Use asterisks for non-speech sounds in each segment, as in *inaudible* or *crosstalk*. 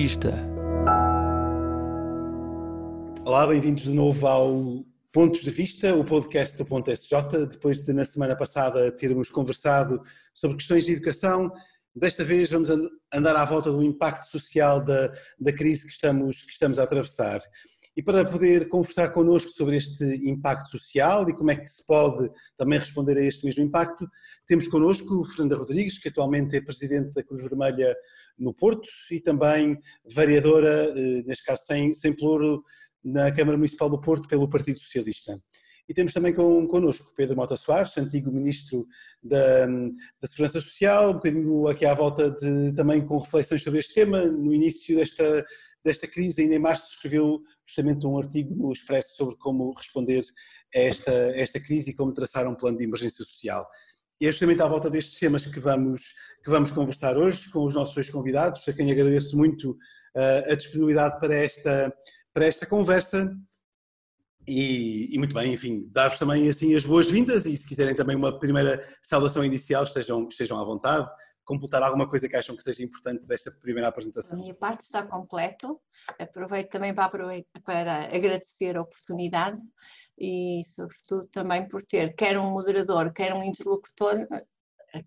Vista. Olá, bem-vindos de novo ao Pontos de Vista, o podcast do Ponto SJ. Depois de, na semana passada, termos conversado sobre questões de educação, desta vez vamos andar à volta do impacto social da, da crise que estamos, que estamos a atravessar. E para poder conversar connosco sobre este impacto social e como é que se pode também responder a este mesmo impacto, temos connosco Fernanda Rodrigues, que atualmente é Presidente da Cruz Vermelha no Porto e também variadora, eh, neste caso sem, sem pluro, na Câmara Municipal do Porto pelo Partido Socialista. E temos também connosco Pedro Mota Soares, antigo Ministro da, da, Segurança Social, um bocadinho aqui à volta de, também com reflexões sobre este tema. No início desta, desta crise, ainda em março, escreveu justamente um artigo no Expresso sobre como responder a esta, esta crise e como traçar um plano de emergência social. E é justamente à volta destes temas que vamos, que vamos conversar hoje com os nossos dois convidados, a quem agradeço muito uh, a disponibilidade para esta, para esta conversa. E, e muito bem, enfim, dar-vos também assim as boas-vindas e se quiserem também uma primeira saudação inicial, estejam, estejam à vontade, completar alguma coisa que acham que seja importante desta primeira apresentação. A minha parte está completo, aproveito também para, para agradecer a oportunidade e sobretudo também por ter quer um moderador, quer um interlocutor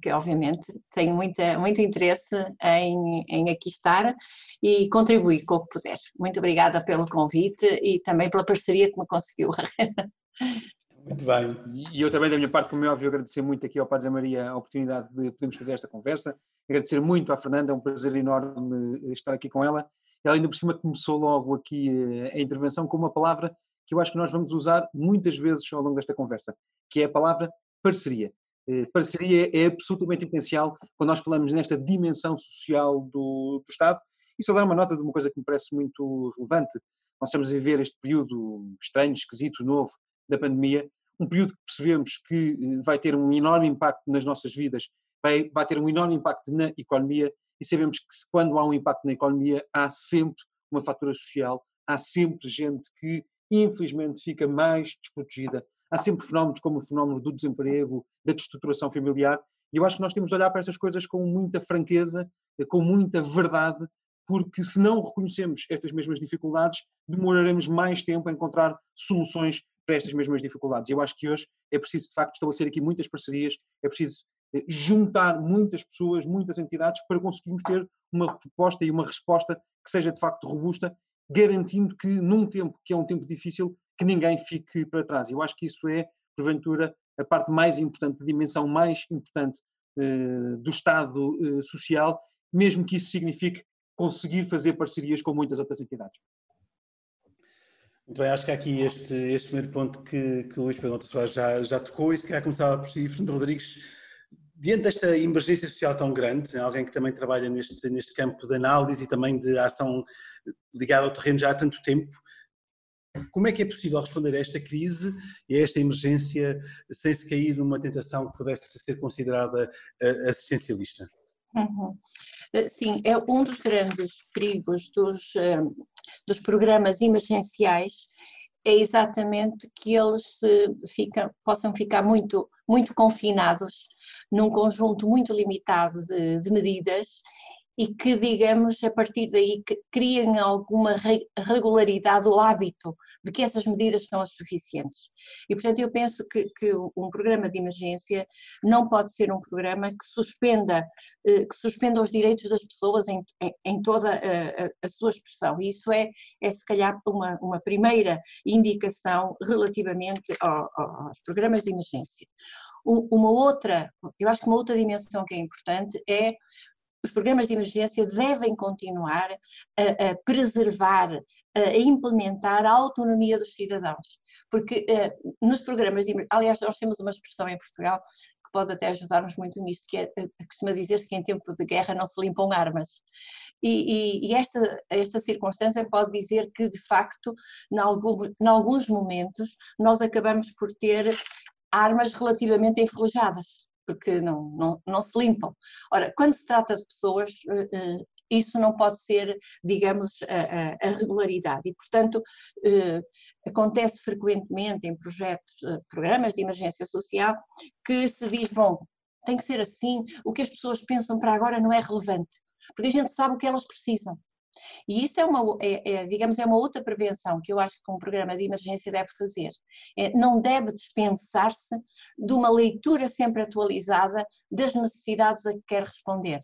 que obviamente tenho muita, muito interesse em, em aqui estar e contribuir com o que puder. Muito obrigada pelo convite e também pela parceria que me conseguiu. *laughs* Muito bem. E eu também, da minha parte, como é óbvio, agradecer muito aqui ao Padre Maria a oportunidade de podermos fazer esta conversa. Agradecer muito à Fernanda, é um prazer enorme estar aqui com ela. Ela ainda por cima começou logo aqui eh, a intervenção com uma palavra que eu acho que nós vamos usar muitas vezes ao longo desta conversa, que é a palavra parceria. Eh, parceria é absolutamente essencial quando nós falamos nesta dimensão social do, do Estado. E só dar uma nota de uma coisa que me parece muito relevante. Nós estamos a viver este período estranho, esquisito, novo da pandemia, um período que percebemos que eh, vai ter um enorme impacto nas nossas vidas, vai, vai ter um enorme impacto na economia e sabemos que quando há um impacto na economia há sempre uma fatura social, há sempre gente que infelizmente fica mais desprotegida. Há sempre fenómenos como o fenómeno do desemprego, da destruturação familiar, e eu acho que nós temos de olhar para essas coisas com muita franqueza, com muita verdade, porque se não reconhecemos estas mesmas dificuldades, demoraremos mais tempo a encontrar soluções para estas mesmas dificuldades. Eu acho que hoje é preciso, de facto, estabelecer aqui muitas parcerias, é preciso eh, juntar muitas pessoas, muitas entidades, para conseguirmos ter uma proposta e uma resposta que seja, de facto, robusta garantindo que num tempo que é um tempo difícil, que ninguém fique para trás. Eu acho que isso é, porventura, a parte mais importante, a dimensão mais importante uh, do Estado uh, social, mesmo que isso signifique conseguir fazer parcerias com muitas outras entidades. Muito bem, acho que aqui este, este primeiro ponto que, que o Luís Pedro Soares já, já tocou e se calhar começava por si, Fernando Rodrigues, diante desta emergência social tão grande, alguém que também trabalha neste, neste campo de análise e também de ação ligada ao terreno já há tanto tempo, como é que é possível responder a esta crise e a esta emergência sem se cair numa tentação que pudesse ser considerada eh, assistencialista? Uhum. Eh, sim, é um dos grandes perigos dos, eh, dos programas emergenciais é exatamente que eles fica, possam ficar muito, muito confinados num conjunto muito limitado de, de medidas e que, digamos, a partir daí criem alguma regularidade ou hábito de que essas medidas são as suficientes. E, portanto, eu penso que, que um programa de emergência não pode ser um programa que suspenda, eh, que suspenda os direitos das pessoas em, em, toda a, a, a, sua expressão. E isso é, é se calhar, uma, uma primeira indicação relativamente ao, aos programas de emergência. Uma outra, eu acho que uma outra dimensão que é importante é os programas de emergência devem continuar a, a preservar, a implementar a autonomia dos cidadãos, porque uh, nos programas de aliás, nós temos uma expressão em Portugal que pode até ajudar-nos muito nisto, que é, uh, costuma dizer-se que em tempo de guerra não se limpam armas. E, e, e esta, esta circunstância pode dizer que, de facto, em, em alguns momentos, nós acabamos por ter armas relativamente enferrujadas porque não, não, não se limpam. Ora, quando se trata de pessoas, eh, eh, isso não pode ser, digamos, a, a regularidade e, portanto, eh, acontece frequentemente em projetos, programas de emergência social, que se diz, bom, tem que ser assim, o que as pessoas pensam para agora não é relevante, porque a gente sabe o que elas precisam. E isso é uma, é, é, digamos, é uma outra prevenção que eu acho que um programa de emergência deve fazer. É, não deve dispensar-se de uma leitura sempre atualizada das necessidades a que quer responder.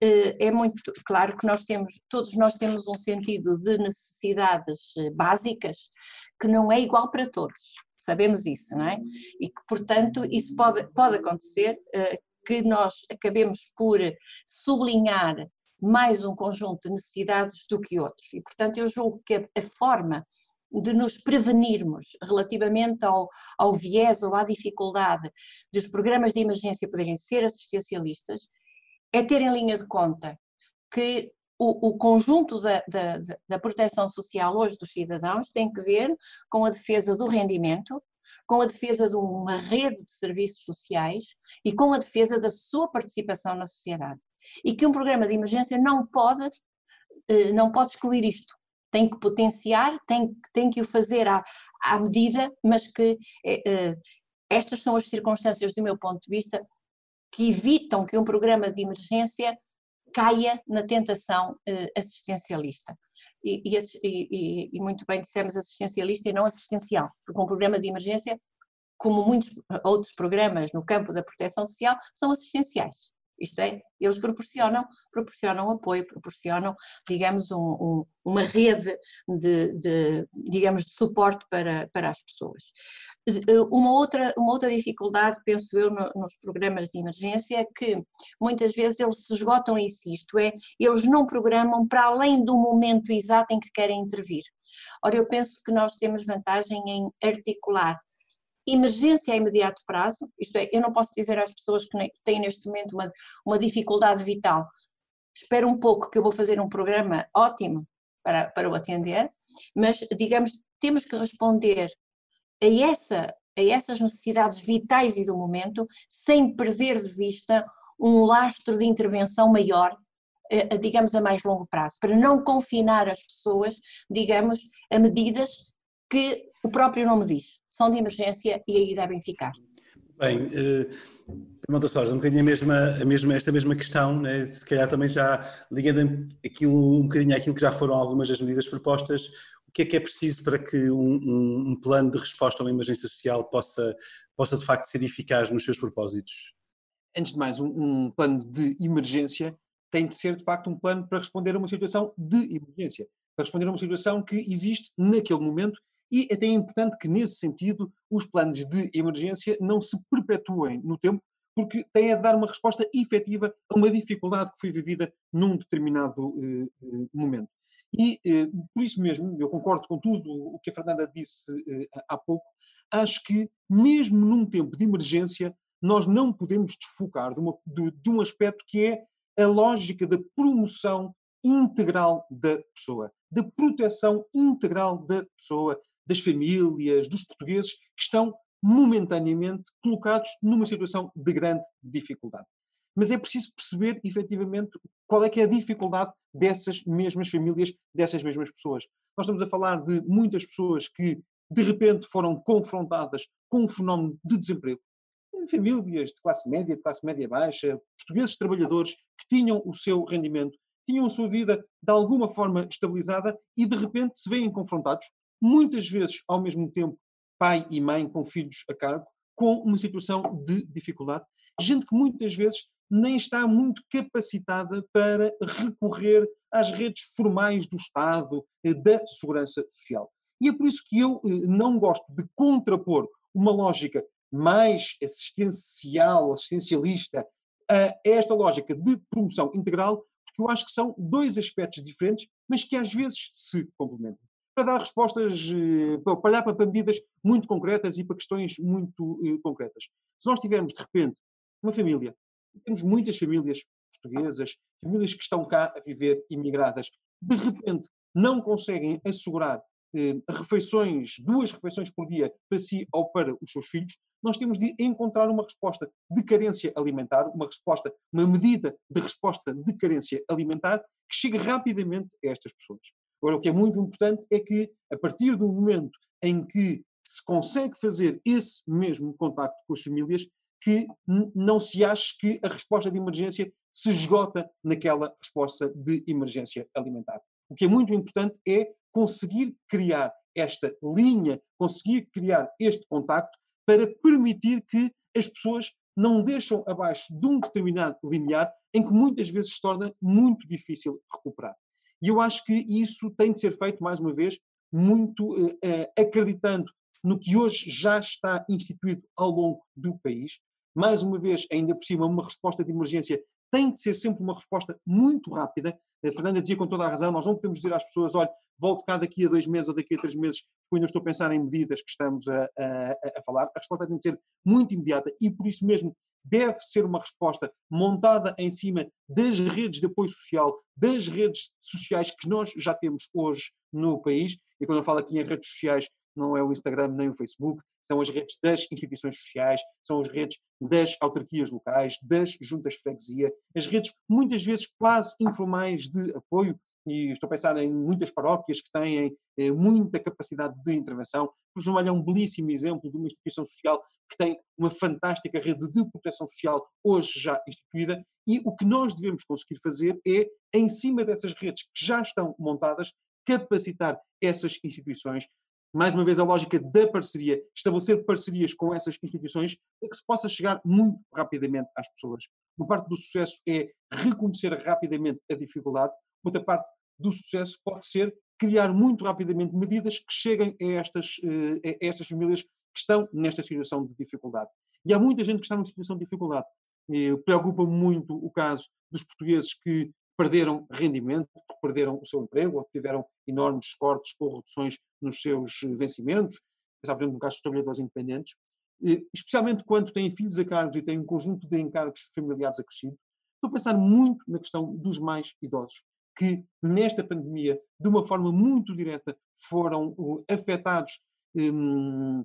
Eh, é muito claro que nós temos, todos nós temos um sentido de necessidades eh, básicas que não é igual para todos, sabemos isso, não é? E que, portanto, isso pode, pode acontecer eh, que nós acabemos por sublinhar mais um conjunto de necessidades do que outros. E, portanto, eu julgo que a, a forma de nos prevenirmos relativamente ao, ao viés ou à dificuldade dos programas de emergência poderem ser assistencialistas é ter em linha de conta que o, o conjunto da, da, da proteção social hoje dos cidadãos tem que ver com a defesa do rendimento, com a defesa de uma rede de serviços sociais e com a defesa da sua participação na sociedade. E que um programa de emergência não pode, eh, não pode excluir isto. Tem que potenciar, tem, tem que o fazer à, à medida, mas que eh, eh, estas são as circunstâncias, do meu ponto de vista, que evitam que um programa de emergência caia na tentação uh, assistencialista. E, e, e, muito bem dissemos assistencialista e não assistencial, porque um programa de emergência, como muitos outros programas no campo da proteção social, são assistenciais. Isto é, eles proporcionam, proporcionam apoio, proporcionam, digamos, um, um, uma rede de, de, digamos, de suporte para, para as pessoas. Uma outra, uma outra dificuldade, penso eu, no, nos programas de emergência é que muitas vezes eles se esgotam em si, isto é, eles não programam para além do momento exato em que querem intervir. Ora, eu penso que nós temos vantagem em articular emergência a imediato prazo, isto é, eu não posso dizer às pessoas que têm neste momento uma, uma dificuldade vital, espera um pouco que eu vou fazer um programa ótimo para, para o atender, mas digamos, temos que responder a, essa, a essas necessidades vitais e do momento, sem perder de vista um lastro de intervenção maior, eh, digamos, a mais longo prazo, para não confinar as pessoas, digamos, a medidas que o próprio nome diz, são de emergência e aí devem ficar. Bem, uh, Soares, um bocadinho a mesma, a mesma, esta mesma questão, né? se calhar também já ligando aquilo, um bocadinho àquilo que já foram algumas das medidas propostas, que é que é preciso para que um, um, um plano de resposta a uma emergência social possa, possa de facto ser eficaz nos seus propósitos? Antes de mais, um, um plano de emergência tem de ser de facto um plano para responder a uma situação de emergência, para responder a uma situação que existe naquele momento e até importante que, nesse sentido, os planos de emergência não se perpetuem no tempo, porque têm a dar uma resposta efetiva a uma dificuldade que foi vivida num determinado uh, momento. E uh, por isso mesmo, eu concordo com tudo o que a Fernanda disse uh, há pouco, acho que, mesmo num tempo de emergência, nós não podemos desfocar de, uma, de, de um aspecto que é a lógica da promoção integral da pessoa, da proteção integral da pessoa, das famílias, dos portugueses que estão momentaneamente colocados numa situação de grande dificuldade. Mas é preciso perceber, efetivamente, qual é que é a dificuldade dessas mesmas famílias, dessas mesmas pessoas. Nós estamos a falar de muitas pessoas que, de repente, foram confrontadas com um fenómeno de desemprego. Famílias de classe média, de classe média baixa, portugueses trabalhadores que tinham o seu rendimento, tinham a sua vida de alguma forma estabilizada e, de repente, se veem confrontados muitas vezes ao mesmo tempo pai e mãe com filhos a cargo, com uma situação de dificuldade, gente que muitas vezes nem está muito capacitada para recorrer às redes formais do Estado, eh, da segurança social. E é por isso que eu eh, não gosto de contrapor uma lógica mais assistencial, assistencialista, a esta lógica de promoção integral, porque eu acho que são dois aspectos diferentes, mas que às vezes se complementam para dar respostas, eh, para olhar para medidas muito concretas e para questões muito concretas. Se nós tivermos, de repente, uma família, temos muitas famílias portuguesas, famílias que estão cá a viver imigradas, de repente não conseguem assegurar eh, refeições, duas refeições por dia para si ou para os seus filhos, nós temos de encontrar uma resposta de carência alimentar, uma resposta, uma medida de resposta de carência alimentar que chegue rapidamente a estas pessoas. Agora, o que é muito importante é que, a partir do momento em que se consegue fazer esse mesmo contacto com as famílias, que não se ache que a resposta de emergência se esgota naquela resposta de emergência alimentar. O que é muito importante é conseguir criar esta linha, conseguir criar este contacto para permitir que as pessoas não deixam abaixo de um determinado limiar em que muitas vezes se torna muito difícil recuperar. E eu acho que isso tem de ser feito, mais uma vez, muito uh, uh, acreditando no que hoje já está instituído ao longo do país. Mais uma vez, ainda por cima, uma resposta de emergência tem de ser sempre uma resposta muito rápida. A Fernanda dizia com toda a razão: nós não podemos dizer às pessoas, olha, volte cá daqui a dois meses ou daqui a três meses, porque ainda estou a pensar em medidas que estamos a, a, a falar. A resposta tem de ser muito imediata e, por isso mesmo, deve ser uma resposta montada em cima das redes de apoio social, das redes sociais que nós já temos hoje no país. E quando eu falo aqui em redes sociais, não é o Instagram nem o Facebook, são as redes das instituições sociais, são as redes das autarquias locais, das juntas de freguesia, as redes muitas vezes quase informais de apoio, e estou a pensar em muitas paróquias que têm eh, muita capacidade de intervenção. O João é um belíssimo exemplo de uma instituição social que tem uma fantástica rede de proteção social hoje já instituída, e o que nós devemos conseguir fazer é, em cima dessas redes que já estão montadas, capacitar essas instituições, mais uma vez, a lógica da parceria, estabelecer parcerias com essas instituições para que se possa chegar muito rapidamente às pessoas. Uma parte do sucesso é reconhecer rapidamente a dificuldade, outra parte do sucesso pode ser criar muito rapidamente medidas que cheguem a estas, eh, a estas famílias que estão nesta situação de dificuldade. E há muita gente que está numa situação de dificuldade. Preocupa muito o caso dos portugueses que perderam rendimento, perderam o seu emprego, ou tiveram enormes cortes ou reduções nos seus vencimentos, pensar, por exemplo, no caso dos trabalhadores independentes, especialmente quando têm filhos a cargos e têm um conjunto de encargos familiares acrescidos, estou a pensar muito na questão dos mais idosos, que nesta pandemia, de uma forma muito direta, foram afetados um,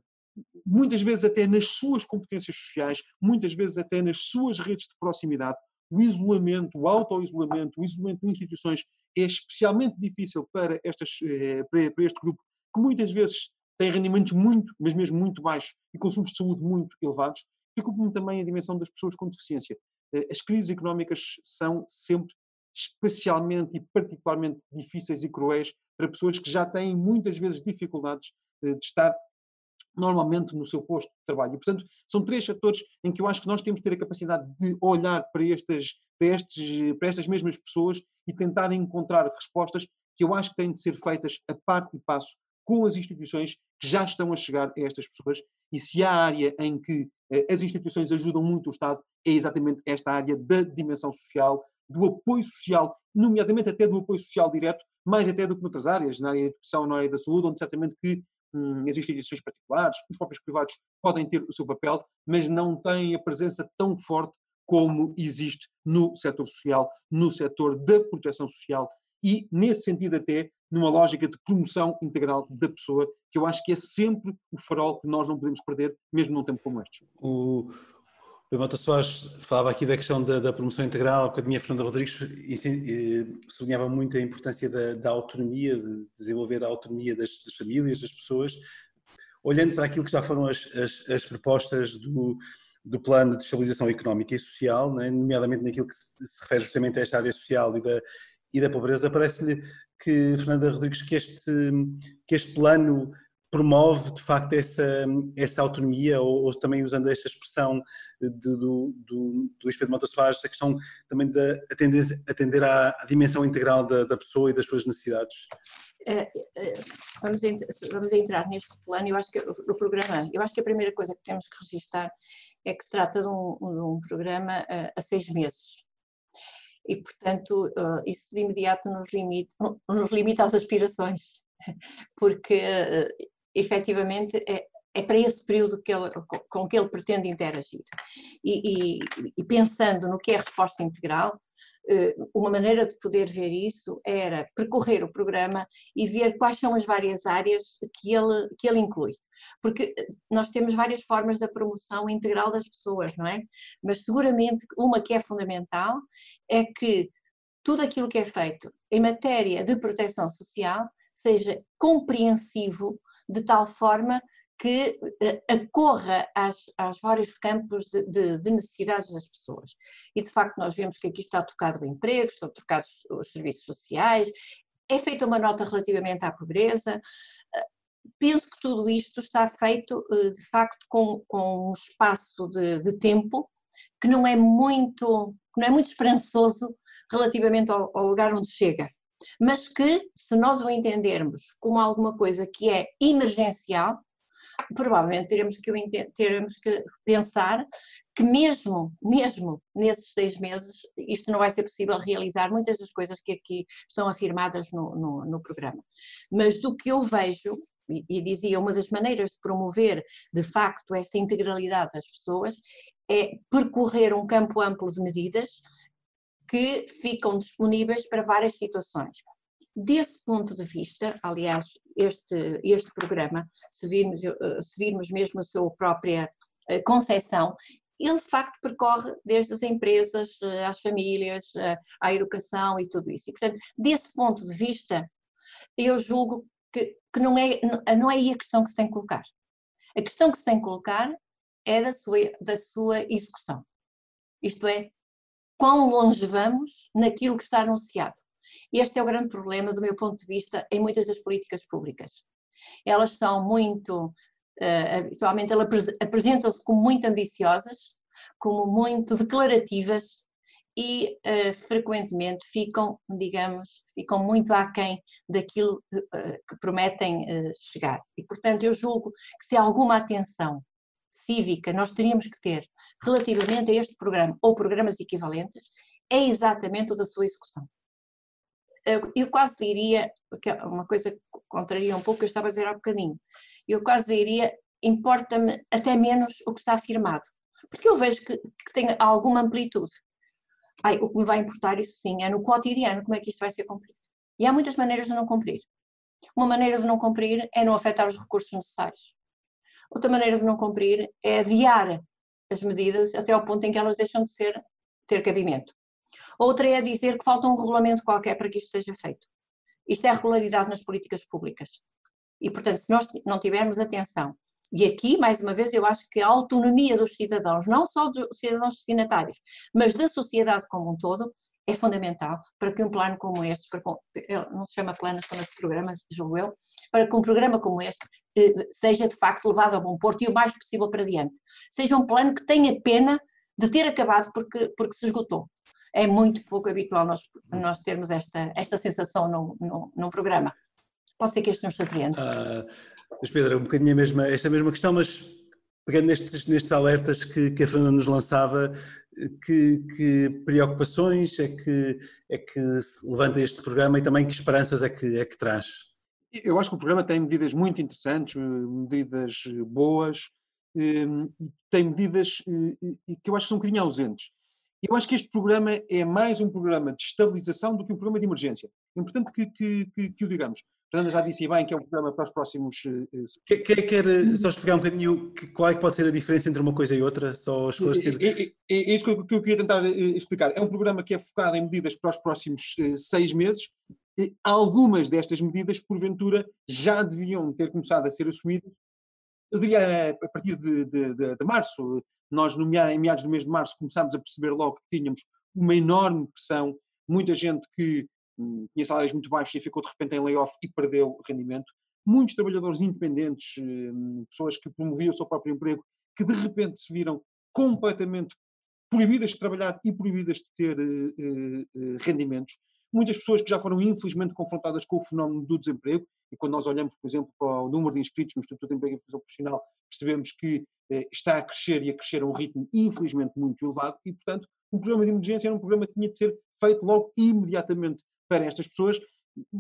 muitas vezes até nas suas competências sociais, muitas vezes até nas suas redes de proximidade, o isolamento, o auto-isolamento, o isolamento de instituições é especialmente difícil para, estas, eh, para este grupo, que muitas vezes tem rendimentos muito, mas mesmo muito baixos e consumos de saúde muito elevados. Preocupa-me também a dimensão das pessoas com deficiência. Eh, as crises económicas são sempre especialmente e particularmente difíceis e cruéis para pessoas que já têm muitas vezes dificuldades eh, de estar normalmente no seu posto de trabalho. E, portanto, são três fatores em que eu acho que nós temos de ter a capacidade de olhar para, estas, para, estes, para estas mesmas pessoas e tentar encontrar respostas que eu acho que têm de ser feitas a par e passo com as instituições que já estão a chegar a estas pessoas. E se há área em que eh, as instituições ajudam muito o Estado, é exatamente esta área da dimensão social, do apoio social, nomeadamente até do apoio social direto, mais até do que noutras áreas, na área da educação, na área da saúde, onde certamente que hum, as instituições particulares, os próprios privados podem ter o seu papel, mas não têm a presença tão forte como existe no setor social, no setor da proteção social e, nesse sentido, até numa lógica de promoção integral da pessoa, que eu acho que é sempre o farol que nós não podemos perder, mesmo num tempo como este. O, Mota Soares falava aqui da questão da, da promoção integral, a bocadinho a Fernanda Rodrigues sublinhava muito a importância da, da, autonomia, de desenvolver a autonomia das, das, famílias, das pessoas, olhando para aquilo que já foram as, as, as propostas do, do plano de estabilização económica e social, né, nomeadamente naquilo que se, se refere justamente a esta área social e da, e da pobreza, parece-lhe que, Fernanda Rodrigues, que este, que este plano promove de facto essa, essa autonomia, ou, ou também usando esta expressão de, do, do, do Pedro Mota Soares, a questão também de atender, atender à, à dimensão integral da, da, pessoa e das suas necessidades? É, é, vamos, vamos entrar neste plano, eu acho que o programa, eu acho que a primeira coisa que temos que registrar é que se trata de um, de um programa a, a seis meses. E, portanto, isso de imediato nos limita, nos limita às aspirações, *laughs* porque efetivamente é, é para esse período que ele, com que ele pretende interagir. E, e, e, pensando no que é resposta integral, eh, uma maneira de poder ver isso era percorrer o programa e ver quais são as várias áreas que ele, que ele inclui. Porque nós temos várias formas da promoção integral das pessoas, não é? Mas seguramente uma que é fundamental é que tudo aquilo que é feito em matéria de proteção social seja compreensivo de tal forma que uh, acorra às, aos vários campos de, de, de, necessidades das pessoas. E de facto nós vemos que aqui está tocado o emprego, estão tocados os serviços sociais, é feita uma nota relativamente à pobreza. Uh, penso que tudo isto está feito de facto com, com um espaço de, de tempo que não é muito, não é muito esperançoso relativamente ao, ao lugar onde chega mas que, se nós o entendermos como alguma coisa que é emergencial, provavelmente teremos que, teremos que pensar que mesmo, mesmo nesses seis meses, isto não vai ser possível realizar muitas das coisas que aqui estão afirmadas no, no, no programa. Mas do que eu vejo, e, e dizia, uma das maneiras de promover de facto essa integralidade das pessoas é percorrer um campo amplo de medidas que ficam disponíveis para várias situações. Desse ponto de vista, aliás, este, este programa, se virmos, eh, se virmos mesmo a sua própria eh, concepção, ele de facto percorre desde as empresas, eh, às famílias, à educação e tudo isso. E, portanto, desse ponto de vista, eu julgo que, que não, é, não é aí a questão que se tem que colocar. A questão que se tem que colocar é da sua, da sua execução. Isto é, quão longe vamos naquilo que está anunciado. Este é o grande problema, do meu ponto de vista, em muitas das políticas públicas. Elas são muito, uh, habitualmente, elas apresentam-se como muito ambiciosas, como muito declarativas e uh, frequentemente ficam, digamos, ficam muito aquém daquilo uh, que prometem chegar. E, portanto, eu julgo que se alguma atenção cívica nós teríamos que ter relativamente a este programa ou programas equivalentes é exatamente o da sua execução. Eu quase diria, é uma coisa que contraria um pouco o que eu estava a dizer há bocadinho, eu quase diria, importa-me até menos o que está afirmado, porque eu vejo que, que tem alguma amplitude. Ai, o que me vai importar, isso sim, é no cotidiano como é que isto vai ser cumprido. E há muitas maneiras de não cumprir. Uma maneira de não cumprir é não afetar os recursos necessários. Outra maneira de não cumprir é adiar as medidas até ao ponto em que elas deixam de ser, ter cabimento. Outra é dizer que falta um regulamento qualquer para que isto seja feito. Isto é regularidade nas políticas públicas. E, portanto, se nós não tivermos atenção, e aqui, mais uma vez, eu acho que a autonomia dos cidadãos, não só dos cidadãos destinatários, mas da sociedade como um todo, é fundamental para que um plano como este, para, não se chama plano, chama-se programa, julgo eu, para que um programa como este eh, seja de facto levado a bom porto e o mais possível para diante. Seja um plano que tenha pena de ter acabado porque, porque se esgotou. É muito pouco habitual nós, nós termos esta, esta sensação num, num programa. Pode ser que este nos surpreenda. Ah, mas Pedro, um bocadinho a mesma, esta mesma questão, mas pegando nestes, nestes alertas que, que a Fernanda nos lançava, que, que, preocupações é que, é que levanta este programa e também que esperanças é que, é que traz? Eu acho que o programa tem medidas muito interessantes, medidas boas, hum, tem medidas eh, que eu acho que são um bocadinho ausentes. Eu acho que este programa é mais um programa de estabilização do que um programa de emergência. É importante que, que, que, que o digamos. Fernanda já disse bem que é um programa para os próximos. Eh, quer, quer, quer eh, só explicar um bocadinho qual é que pode ser a diferença entre uma coisa e outra? Só esclarecer. É, é, é, isso que eu, que eu, queria tentar eh, explicar. É um programa que é focado em medidas para os próximos seis meses. Algumas destas medidas, porventura, já deviam ter começado a ser assumidas. Eu diria a partir de, de, de, de março. Nós, no, em meados do mês de março, começámos a perceber logo que tínhamos uma enorme pressão, muita gente que tinha salários muito baixos e ficou de repente em layoff e perdeu rendimento. Muitos trabalhadores independentes, hum, pessoas que promoviam o seu próprio emprego, que de repente se viram completamente proibidas de trabalhar e proibidas de ter uh, uh, rendimentos. Muitas pessoas que já foram infelizmente confrontadas com o fenómeno do desemprego, e quando nós olhamos, por exemplo, para o número de inscritos no Instituto de Emprego e Formação Profissional, percebemos que uh, está a crescer e a crescer a um ritmo infelizmente muito elevado, e portanto um programa de emergência era um programa que tinha de ser feito logo imediatamente para estas pessoas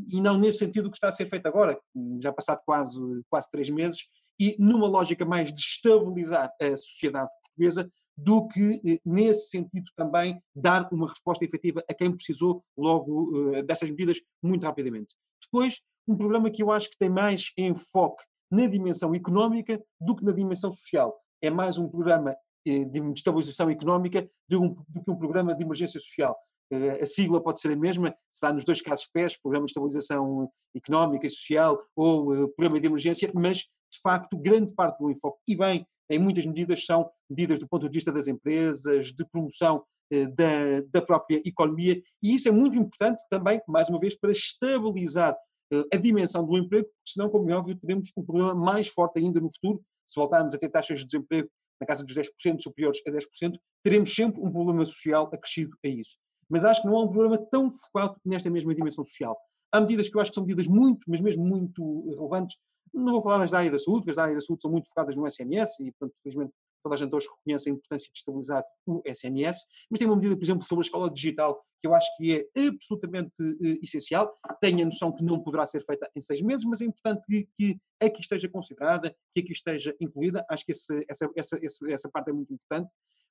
e não nesse sentido que está a ser feito agora, já passado quase, quase três meses, e numa lógica mais de estabilizar a sociedade portuguesa do que eh, nesse sentido também dar uma resposta efetiva a quem precisou logo uh, dessas medidas muito rapidamente. Depois, um programa que eu acho que tem mais enfoque na dimensão económica do que na dimensão social. É mais um programa eh, de estabilização económica do que um programa de emergência social. Eh, a sigla pode ser a mesma, será nos dois casos PES, Programa de Estabilização Económica e Social, ou uh, Programa de Emergência, mas de facto, grande parte do enfoque, e bem, em muitas medidas, são medidas do ponto de vista das empresas, de promoção eh, da, da própria economia, e isso é muito importante também, mais uma vez, para estabilizar eh, a dimensão do emprego, porque senão, como é óbvio, teremos um problema mais forte ainda no futuro, se voltarmos a ter taxas de desemprego na casa dos 10% superiores a 10%, teremos sempre um problema social acrescido a isso. Mas acho que não há um problema tão focado nesta mesma dimensão social. Há medidas que eu acho que são medidas muito, mas mesmo muito relevantes. Não vou falar das da área da saúde, porque as da área da saúde são muito focadas no SNS e, portanto, felizmente, toda a gente hoje reconhece a importância de estabilizar o SNS, mas tem uma medida, por exemplo, sobre a escola digital, que eu acho que é absolutamente uh, essencial. Tenho a noção que não poderá ser feita em seis meses, mas é importante que, que aqui esteja considerada, que aqui esteja incluída. Acho que esse, essa, essa, essa parte é muito importante.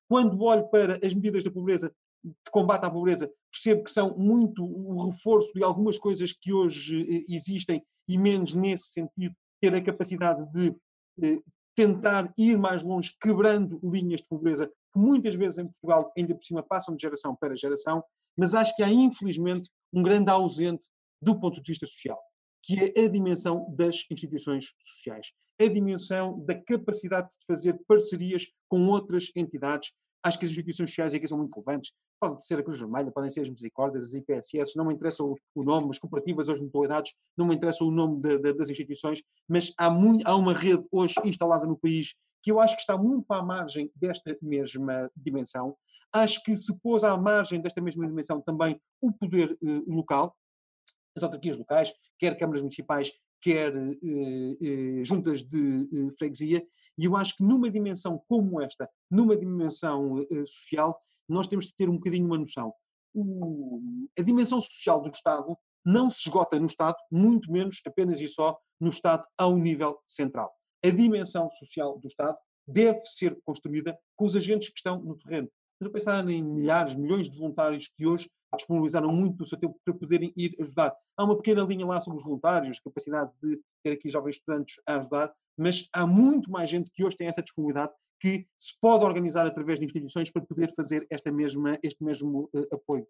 Quando olho para as medidas da pobreza, de combate à pobreza, percebo que são muito o reforço de algumas coisas que hoje uh, existem e menos nesse sentido, ter a capacidade de uh, tentar ir mais longe, quebrando linhas de pobreza, que muitas vezes em Portugal ainda por cima passam de geração para geração, mas acho que há infelizmente um grande ausente do ponto de vista social, que é a dimensão das instituições sociais, a dimensão da capacidade de fazer parcerias com outras entidades. Acho que as instituições sociais aqui são muito relevantes. Pode ser a Cruz Vermelha, podem ser as Misericórdias, as IPSS, não me interessa o, o nome, as cooperativas, as mutualidades, não me interessa o nome de, de, das instituições, mas há, muito, há uma rede hoje instalada no país que eu acho que está muito à margem desta mesma dimensão. Acho que se pôs à margem desta mesma dimensão também o poder eh, local, as autarquias locais, quer câmaras municipais, quer eh, eh, juntas de eh, freguesia, e eu acho que numa dimensão como esta, numa dimensão eh, social, nós temos de ter um bocadinho uma noção. O, a dimensão social do Estado não se esgota no Estado, muito menos apenas e só no Estado ao nível central. A dimensão social do Estado deve ser construída com os agentes que estão no terreno. Mas pensar em milhares, milhões de voluntários que hoje disponibilizaram muito do seu tempo para poderem ir ajudar. Há uma pequena linha lá sobre os voluntários, capacidade de ter aqui jovens estudantes a ajudar, mas há muito mais gente que hoje tem essa disponibilidade que se pode organizar através de instituições para poder fazer esta mesma, este mesmo uh, apoio.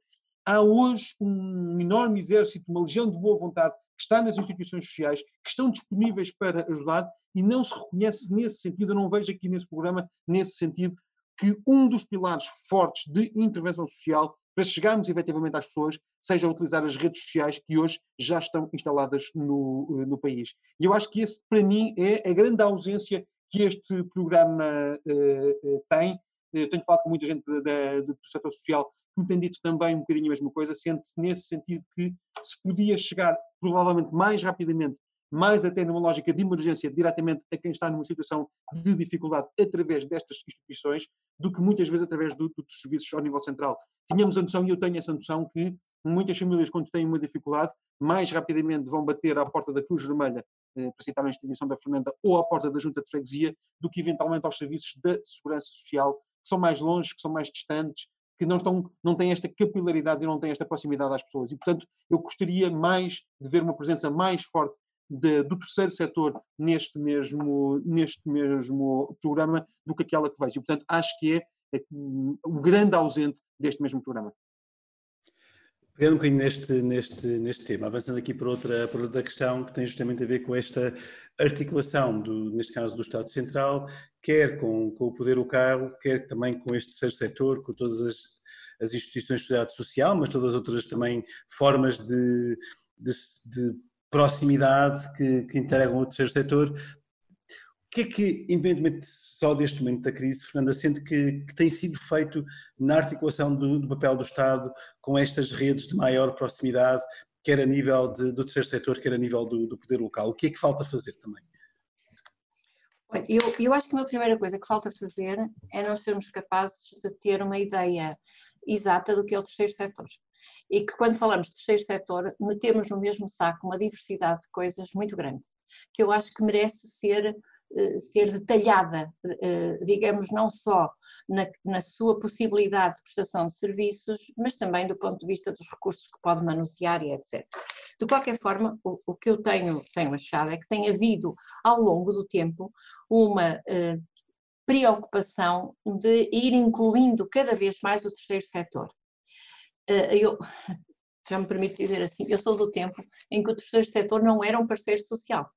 Há hoje um enorme exército, uma legião de boa vontade que está nas instituições sociais, que estão disponíveis para ajudar e não se reconhece nesse sentido, eu não vejo aqui nesse programa, nesse sentido, que um dos pilares fortes de intervenção social para chegarmos efetivamente às pessoas, seja utilizar as redes sociais que hoje já estão instaladas no, no país. E eu acho que esse, para mim, é a grande ausência que este programa uh, tem. Eu tenho falado com muita gente da, do setor social que me tem dito também um bocadinho a mesma coisa, sente-se nesse sentido que se podia chegar provavelmente mais rapidamente, mais até numa lógica de emergência, diretamente a quem está numa situação de dificuldade através destas instituições, do que muitas vezes através do, dos serviços ao nível central. Tínhamos a noção, e eu tenho essa noção, que muitas famílias, quando têm uma dificuldade, mais rapidamente vão bater à porta da Cruz Vermelha eh, para citar a instituição da Fernanda, ou à porta da Junta de Freguesia, do que eventualmente aos serviços da Segurança Social, que são mais longe, que são mais distantes, que não, estão, não têm esta capilaridade e não têm esta proximidade às pessoas. E, portanto, eu gostaria mais de ver uma presença mais forte de, do terceiro setor neste mesmo, neste mesmo programa do que aquela que vejo. E, portanto, acho que é, é o grande ausente deste mesmo programa. Pegando um bocadinho neste, neste, neste tema, avançando aqui para outra, para outra questão que tem justamente a ver com esta articulação, do, neste caso do Estado Central, quer com, com o poder local, quer também com este terceiro setor, com todas as, as instituições de sociedade social, mas todas as outras também formas de, de, de proximidade que, que integram o terceiro setor, o que é que, independentemente só deste momento da crise, Fernanda, sente que, que tem sido feito na articulação do, do, papel do Estado com estas redes de maior proximidade, quer a nível de, do terceiro setor, quer a nível do, do, poder local? O que é que falta fazer também? Eu, eu acho que uma primeira coisa que falta fazer é nós sermos capazes de ter uma ideia exata do que é o terceiro setor. E que quando falamos de terceiro setor, metemos no mesmo saco uma diversidade de coisas muito grande, que eu acho que merece ser eh, ser detalhada, eh, digamos, não só na, na, sua possibilidade de prestação de serviços, mas também do ponto de vista dos recursos que pode manusear e etc. De qualquer forma, o, o que eu tenho, tenho achado é que tem havido, ao longo do tempo, uma eh, preocupação de ir incluindo cada vez mais o terceiro setor. Eu, *laughs* já me permito dizer assim, eu sou do tempo em que o terceiro setor não era um parceiro social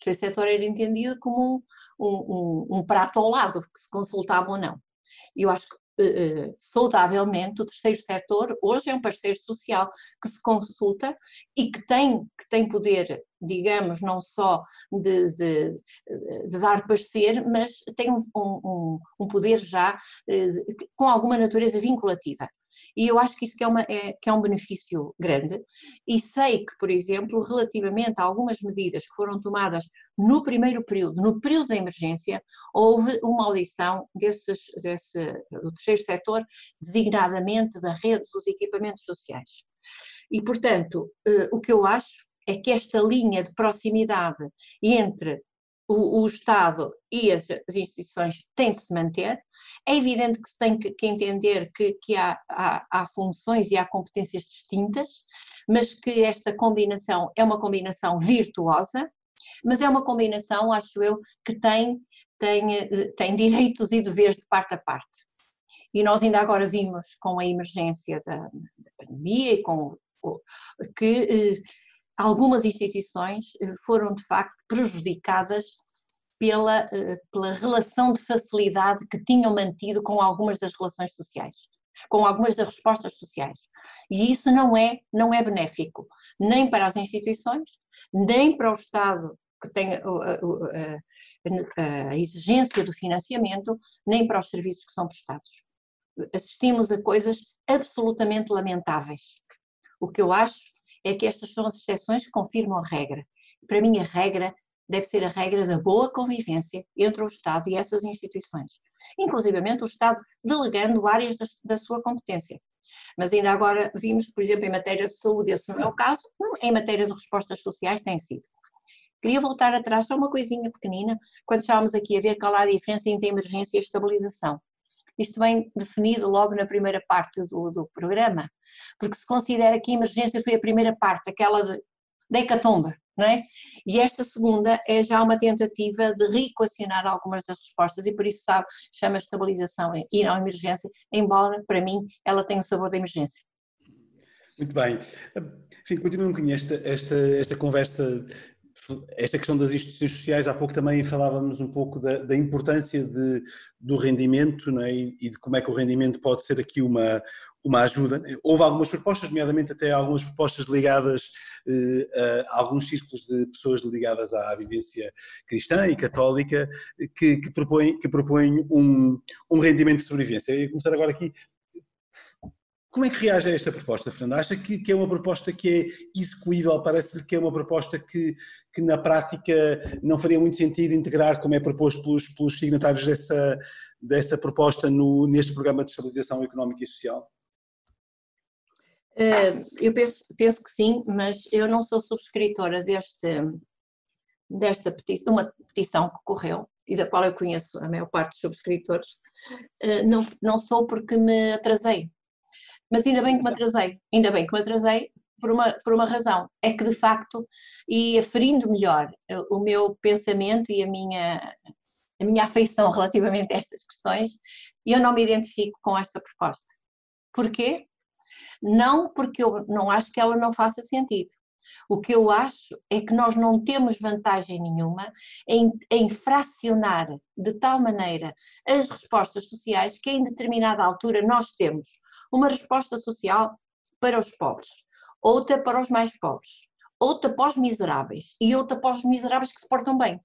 terceiro setor era entendido como um, um, um, prato ao lado, que se consultava ou não. Eu acho que uh, saudavelmente o terceiro setor hoje é um parceiro social que se consulta e que tem, que tem poder, digamos, não só de, de, de dar parecer, mas tem um, um, um poder já uh, com alguma natureza vinculativa. E eu acho que isso que é, uma, é, que é um benefício grande. E sei que, por exemplo, relativamente a algumas medidas que foram tomadas no primeiro período, no período da emergência, houve uma audição desses, desse, do terceiro setor, designadamente da rede dos equipamentos sociais. E, portanto, eh, o que eu acho é que esta linha de proximidade entre o, o Estado e as, as, instituições têm de se manter. É evidente que se tem que, que entender que, que há, há, há, funções e há competências distintas, mas que esta combinação é uma combinação virtuosa, mas é uma combinação, acho eu, que tem, tem, eh, tem direitos e deveres de parte a parte. E nós ainda agora vimos com a emergência da, da pandemia e com que eh, algumas instituições eh, foram de facto prejudicadas pela, eh, pela relação de facilidade que tinham mantido com algumas das relações sociais, com algumas das respostas sociais. E isso não é, não é benéfico, nem para as instituições, nem para o Estado que tem a, a, a, exigência do financiamento, nem para os serviços que são prestados. Assistimos a coisas absolutamente lamentáveis. O que eu acho é que estas são as exceções que confirmam a regra. Para mim, a regra deve ser a regra da boa convivência entre o Estado e essas instituições, inclusivamente o Estado delegando áreas da, da sua competência. Mas ainda agora vimos, por exemplo, em matéria de saúde, esse não é o caso, em matéria de respostas sociais tem sido. Queria voltar atrás só uma coisinha pequenina, quando estávamos aqui a ver qual é a diferença entre emergência e estabilização. Isto vem definido logo na primeira parte do, do programa, porque se considera que a emergência foi a primeira parte, aquela de, da hecatombe, não é? E esta segunda é já uma tentativa de reequacionar algumas das respostas e por isso sabe, chama estabilização e não emergência, embora para mim ela tenha o sabor da emergência. Muito bem. Enfim, continua um bocadinho esta, esta, esta conversa esta questão das instituições sociais, há pouco também falávamos um pouco da, da importância de, do rendimento é? e, e, de como é que o rendimento pode ser aqui uma, uma ajuda. Houve algumas propostas, nomeadamente até algumas propostas ligadas eh, a alguns círculos de pessoas ligadas à vivência cristã e católica que, que propõem, que propõem um, um rendimento de sobrevivência. Eu ia começar agora aqui como é que reage a esta proposta, Fernando? Acha que, que é uma proposta que é execuível? Parece-lhe que é uma proposta que, que, na prática não faria muito sentido integrar, como é proposto pelos, pelos signatários dessa, dessa proposta no, neste programa de estabilização económica e social? Uh, eu penso, penso, que sim, mas eu não sou subscritora deste, desta petição, uma petição que correu e da qual eu conheço a maior parte dos subscritores. Uh, não, não sou porque me atrasei mas ainda bem que me atrasei, ainda bem que me atrasei por uma, por uma razão, é que de facto, e aferindo melhor o meu pensamento e a minha, a minha afeição *laughs* relativamente a estas questões, eu não me identifico com esta proposta. Porquê? Não porque eu não acho que ela não faça sentido. O que eu acho é que nós não temos vantagem nenhuma em, em fracionar de tal maneira as respostas sociais que em determinada altura nós temos uma resposta social para os pobres, outra para os mais pobres, outra para os miseráveis e outra para os miseráveis que se portam bem.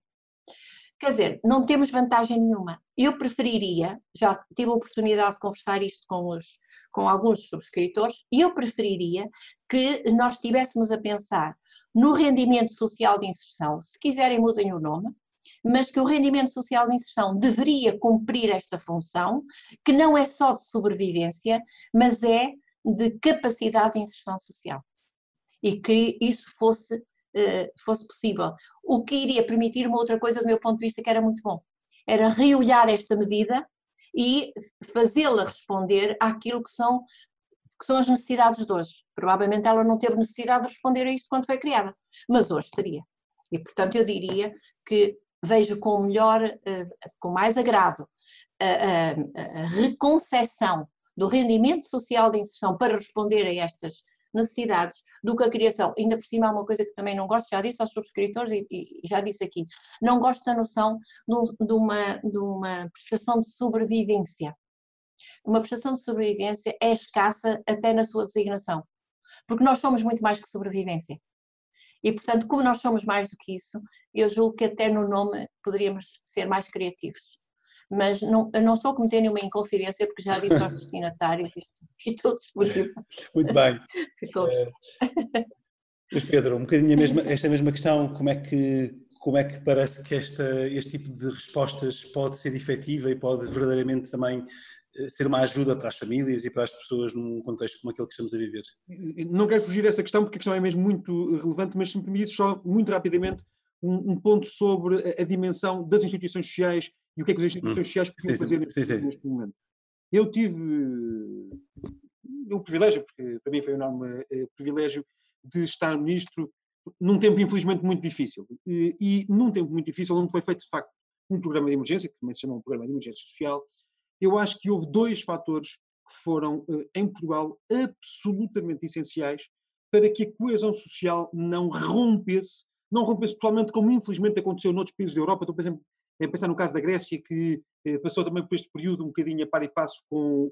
Quer dizer, não temos vantagem nenhuma. Eu preferiria, já tive a oportunidade de conversar isto com, os, com alguns subscritores, e eu preferiria que nós estivéssemos a pensar no rendimento social de inserção, se quiserem mudem o nome, mas que o rendimento social de inserção deveria cumprir esta função, que não é só de sobrevivência, mas é de capacidade de inserção social. E que isso fosse, uh, fosse possível. O que iria permitir uma outra coisa, do meu ponto de vista, que era muito bom. Era reolhar esta medida e fazê-la responder àquilo que são, que são as necessidades de hoje. Provavelmente ela não teve necessidade de responder a isto quando foi criada, mas hoje teria. E, portanto, eu diria que vejo com melhor, eh, com mais agrado, a, a, a reconcessão do rendimento social de inserção para responder a estas necessidades do que a criação. Ainda por cima há uma coisa que também não gosto, já disse aos subscritores e, e já disse aqui, não gosto da noção de, de, uma, de uma prestação de sobrevivência. Uma prestação de sobrevivência é escassa até na sua designação, porque nós somos muito mais que sobrevivência. E, portanto, como nós somos mais do que isso, eu julgo que até no nome poderíamos ser mais criativos mas não, não estou a cometer nenhuma inconfidência porque já disse aos *laughs* destinatários e estou disponível. Muito bem. *laughs* Ficou. É, mas Pedro, um bocadinho a mesma, *laughs* esta mesma questão, como é que, como é que parece que esta, este tipo de respostas pode ser efetiva e pode verdadeiramente também eh, ser uma ajuda para as famílias e para as pessoas num contexto como aquele que estamos a viver? Não quero fugir dessa questão porque a questão é mesmo muito relevante, mas se me permites só muito rapidamente um, um ponto sobre a, a dimensão das instituições sociais e o que é que as instituições hum. sociais podiam fazer sim. neste momento. Eu tive o privilégio, porque para mim foi um enorme uh, privilégio, de estar ministro num tempo infelizmente muito difícil. E, e, num tempo muito difícil, onde foi feito de facto um programa de emergência, que também se chama um programa de emergência social, eu acho que houve dois fatores que foram, uh, em Portugal, absolutamente essenciais para que a coesão social não rompesse, não rompesse totalmente, como infelizmente aconteceu noutros países da Europa. Estou, por exemplo, é pensar no caso da Grécia, que eh, passou também por este período um bocadinho a par e passo com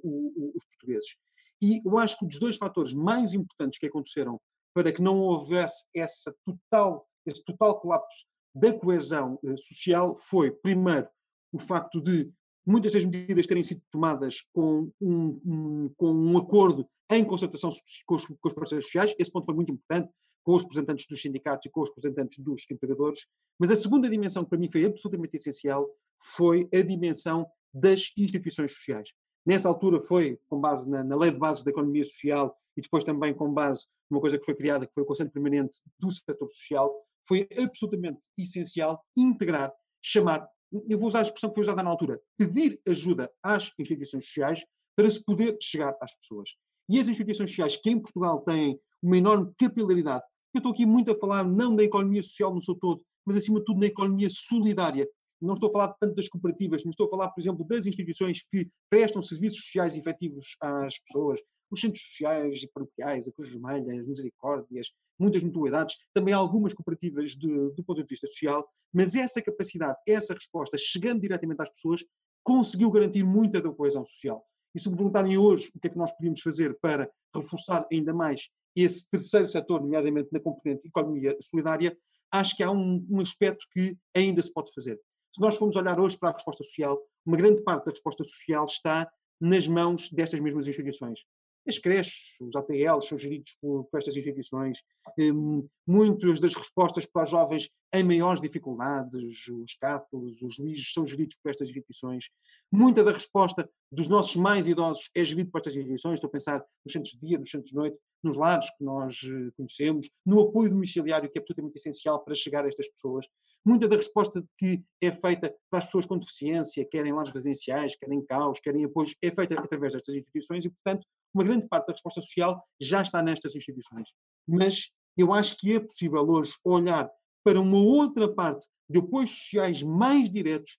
os portugueses. E eu acho que um dos dois fatores mais importantes que aconteceram para que não houvesse essa total, esse total colapso da coesão eh, social foi, primeiro, o facto de muitas das medidas terem sido tomadas com um, um, com um acordo em concertação com os, com os parceiros sociais, esse ponto foi muito importante, com os representantes dos sindicatos e com os representantes dos empregadores, mas a segunda dimensão que para mim foi absolutamente essencial foi a dimensão das instituições sociais. Nessa altura foi com base na, na lei de bases da economia social e depois também com base numa coisa que foi criada, que foi o Conselho Permanente do Setor Social, foi absolutamente essencial integrar, chamar, eu vou usar a expressão que foi usada na altura, pedir ajuda às instituições sociais para se poder chegar às pessoas. E as instituições sociais que em Portugal têm uma enorme capilaridade eu estou aqui muito a falar não da economia social no seu todo, mas acima de tudo na economia solidária. Não estou a falar tanto das cooperativas, mas estou a falar, por exemplo, das instituições que prestam serviços sociais efetivos às pessoas, os centros sociais e paroquiais, a Cruz Vermelha, as Misericórdias, muitas mutualidades, também algumas cooperativas de, do ponto de vista social, mas essa capacidade, essa resposta, chegando diretamente às pessoas, conseguiu garantir muita da coesão social. E se me perguntarem hoje o que é que nós podíamos fazer para reforçar ainda mais esse terceiro setor, nomeadamente na componente economia solidária, acho que há um, um aspecto que ainda se pode fazer. Se nós formos olhar hoje para a resposta social, uma grande parte da resposta social está nas mãos destas mesmas instituições. As creches, os ATLs são geridos por, por estas instituições. Um, muitas das respostas para os jovens em maiores dificuldades, os cátulos, os LIS, são geridos por estas instituições. Muita da resposta dos nossos mais idosos é gerida por estas instituições. Estou a pensar nos centros de dia, nos centros de noite, nos lares que nós eh, conhecemos, no apoio domiciliário, que é absolutamente essencial para chegar a estas pessoas. Muita da resposta que é feita para as pessoas com deficiência, querem lares residenciais, querem caos, querem apoios, é feita através destas instituições e, portanto, uma grande parte da resposta social já está nestas instituições. Mas eu acho que é possível hoje olhar para uma outra parte de apoios sociais mais diretos